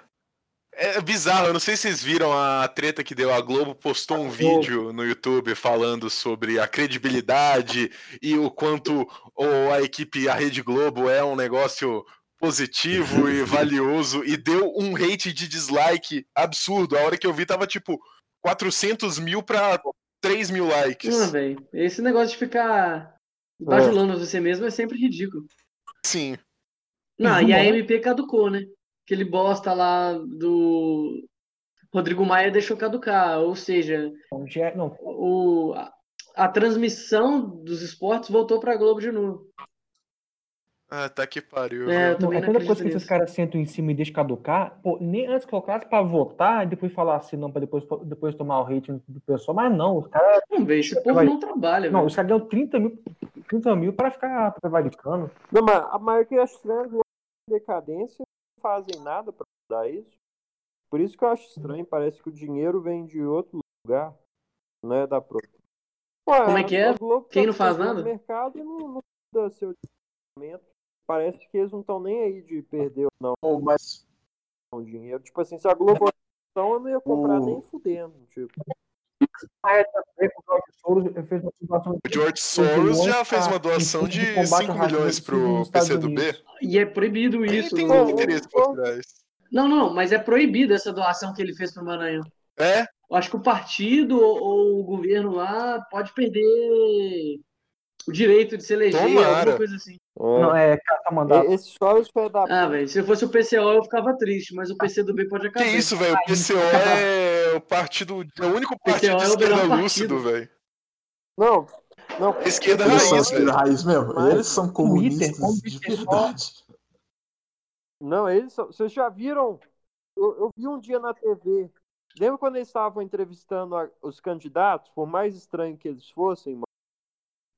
É bizarro, eu não sei se vocês viram a treta que deu. A Globo postou um vídeo no YouTube falando sobre a credibilidade e o quanto o- a equipe, a Rede Globo é um negócio positivo e valioso e deu um hate de dislike absurdo. A hora que eu vi tava tipo 400 mil pra 3 mil likes. Não, velho. Esse negócio de ficar bajulando você mesmo é sempre ridículo. Sim. Não, e a MP caducou, né? Aquele bosta lá do Rodrigo Maia deixou caducar. Ou seja, Não, o, a, a transmissão dos esportes voltou pra Globo de novo. Ah, tá que pariu. É, eu viu? não, é tanta coisa que esses caras sentam em cima e deixam caducar. Pô, nem antes colocasse pra votar e depois falar assim, não, pra depois, depois tomar o hate do pessoal. Mas não, os caras. Não, velho, esse povo Vai. não trabalha, Não, velho. os caras ganham 30 mil, 30 mil pra ficar prevaricando. Não, mas a maior que eu acho estranho é decadência não fazem nada pra mudar isso. Por isso que eu acho estranho, parece que o dinheiro vem de outro lugar, não é da própria. Ué, Como é que é? Quem tá não faz fazendo nada? mercado e não, não muda seu direcionamento. Parece que eles não estão nem aí de perder ou não Pô, mas o dinheiro. Tipo assim, se a Globo então eu não ia comprar O- nem fudendo. Tipo. O Soros fez uma doação O George Soros já fez uma doação de combate ao 5 racismo milhões nos Estados PCdoB. E é proibido Ele isso. tem no- muito interesse por trás. Não, não, mas é proibido essa doação que ele fez pro Maranhão. É? Eu acho que o partido ou, ou o governo lá pode perder o direito de se eleger, Tomara. alguma coisa assim. Não, é caça mandato. Esse foi da Ah, velho, se eu fosse o PCO eu ficava triste, mas o PCdoB pode Que acabar. isso, velho? O PCO é o partido. É o único partido PCO de é o melhor esquerda partido. lúcido, velho. Não, não. Esquerda eles são raiz, esquerda velho. raiz mesmo. Mas Eles são Twitter, comunistas como de verdade. Não, eles são- vocês já viram? Eu, eu vi um dia na TV. Lembra quando eles estavam entrevistando a- os candidatos, por mais estranho que eles fossem, mano?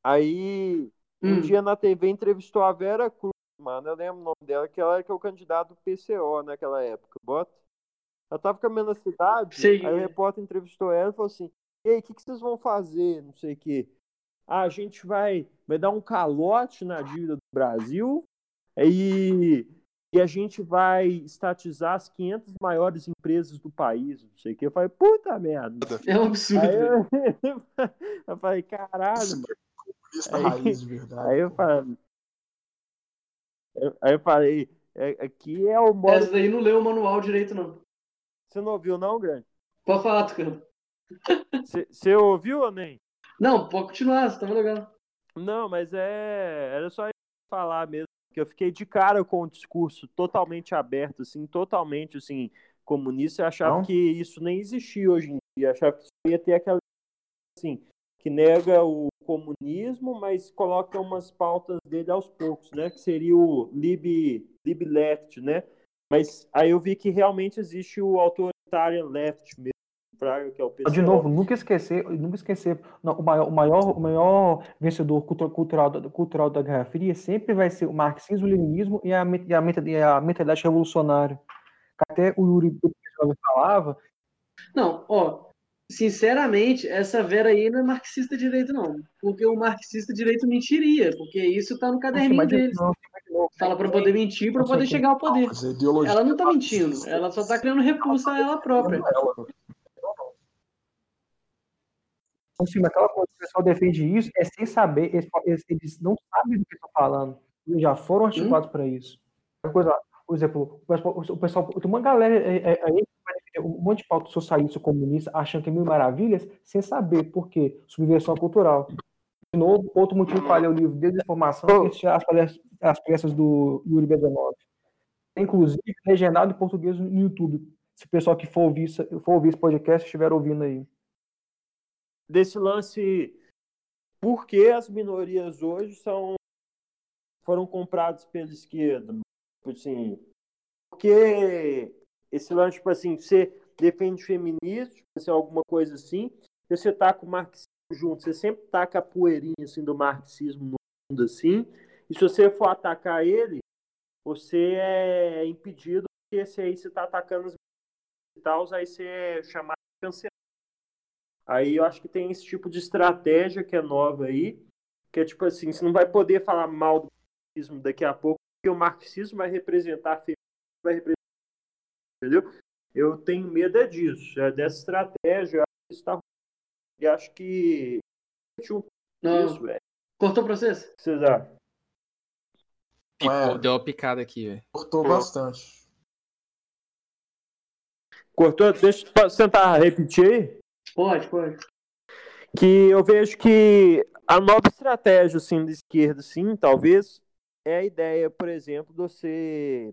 Aí, um Hum. dia na TV entrevistou a Vera Cruz, mano. Eu lembro o nome dela, que ela era que é o candidato do PCO naquela época, bota. Ela tava caminhando na cidade, Sei. aí o repórter entrevistou ela e falou assim: E aí, o que, que vocês vão fazer? Não sei o quê. Ah, a gente vai, vai dar um calote na dívida do Brasil e, e a gente vai estatizar as 500 maiores empresas do país. Não sei o que. Eu falei, puta merda. É um absurdo. Aí eu, eu falei, caralho, mano. Aí- raiz de verdade. Aí eu falei. Aí eu falei, é- aqui é o modo. Essa daí não leu o manual direito, não. Você não ouviu, não, grande? Pode falar, Tucano. Você- Você ouviu ou nem? Não, pode continuar, você tava legal. Não, mas é. Era só falar mesmo. Que eu fiquei de cara com o discurso totalmente aberto, assim, totalmente assim, comunista. Eu achava Não? que isso nem existia hoje em dia. Eu achava que isso ia ter aquela assim, que nega o comunismo, mas coloca umas pautas dele aos poucos, né? Que seria o lib, lib left, né? Mas aí eu vi que realmente existe o authoritarian left mesmo, Fraga, que é o PCO. De novo, nunca esquecer, nunca esquecer, não, o, maior, o, maior, o maior vencedor cultu- cultural, da- cultural da Guerra Fria sempre vai ser o marxismo, o leninismo e a, e a, e a mentalidade revolucionária. Até o Yuri falava, Não, ó, sinceramente, essa Vera aí não é marxista direito, não. Porque o marxista direito mentiria, porque isso tá no caderninho deles. não, não, Fala pra poder mentir, pra Não, poder chegar ao poder. Ideologia Ela não tá mentindo, ela só tá criando repulsa a ela própria. ela. Então, sim, mas aquela coisa que o pessoal defende isso é sem saber, eles, não sabem do que estão falando. Eles já foram articulados para isso. Uma coisa, por exemplo, o pessoal, o pessoal tem uma galera é, é, aí um monte de pauta socialista comunista achando que é mil maravilhas, sem saber por quê. Subversão cultural. De novo, outro motivo para ler o livro Desinformação as palestras, as peças do Yuri Bezanov. Inclusive, legendado em português no YouTube. Se o pessoal que for ouvir, for ouvir esse podcast estiver ouvindo aí. desse lance por que as minorias hoje são foram compradas pela esquerda assim porque esse lance tipo assim você defende feminismo tipo assim, alguma coisa assim e você tá com o marxismo junto você sempre taca a poeirinha assim do marxismo no mundo assim e se você for atacar ele você é impedido porque esse aí você tá atacando e tal aí você é chamado de cancelar Aí eu acho que tem esse tipo de estratégia que é nova aí, que é tipo assim, você não vai poder falar mal do marxismo daqui a pouco, porque o marxismo vai representar a feminismo, vai representar, entendeu? Eu tenho medo é disso, é dessa estratégia, que tá ruim. E acho que Não, isso, velho. cortou pra vocês? Que acham? Picou, É. deu uma picada aqui, velho. Cortou bastante. Cortou? Deixa eu tentar repetir aí. Pode, pode. que eu vejo que a nova estratégia assim, da esquerda, sim, talvez, é a ideia, por exemplo, de você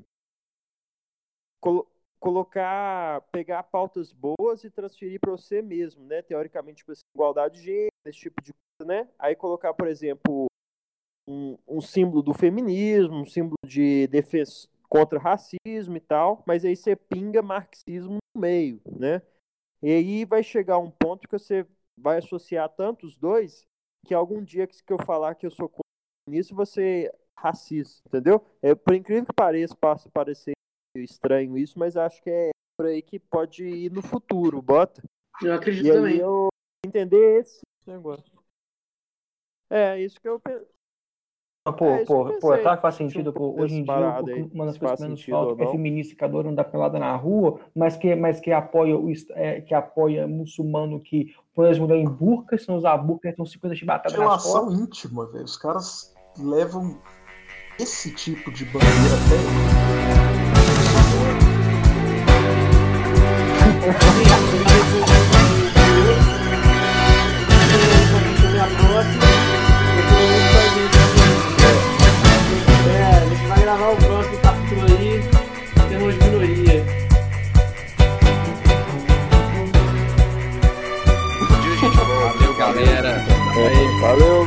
colo- colocar, pegar pautas boas e transferir para você mesmo, né? Teoricamente, tipo assim, igualdade de gênero, esse tipo de coisa, né? Aí colocar, por exemplo, um, um símbolo do feminismo, um símbolo de defesa contra o racismo e tal, mas aí você pinga marxismo no meio, né? E aí vai chegar um ponto que você vai associar tanto os dois que algum dia que eu falar que eu sou nisso, você racista, entendeu? É, por incrível que pareça, possa parecer estranho isso, mas acho que é por aí que pode ir no futuro, bota. Eu acredito E aí também. eu entender esse negócio. É, isso que eu penso. Ah, Pô, É, pô, eu pô, é claro que faz sentido. Pô, hoje em dia, aí, uma das coisas que menos falta é feminista que adora andar pelada na rua, mas que, mas que apoia o é, que apoia muçulmano que põe as mulheres em burca, se não usar burca, então 50 chibatadas nas Relação íntima, velho. Os caras levam esse tipo de bandeira. É, a gente vai gravar o próximo capítulo aí, tema de minoria. Valeu, galera. Valeu,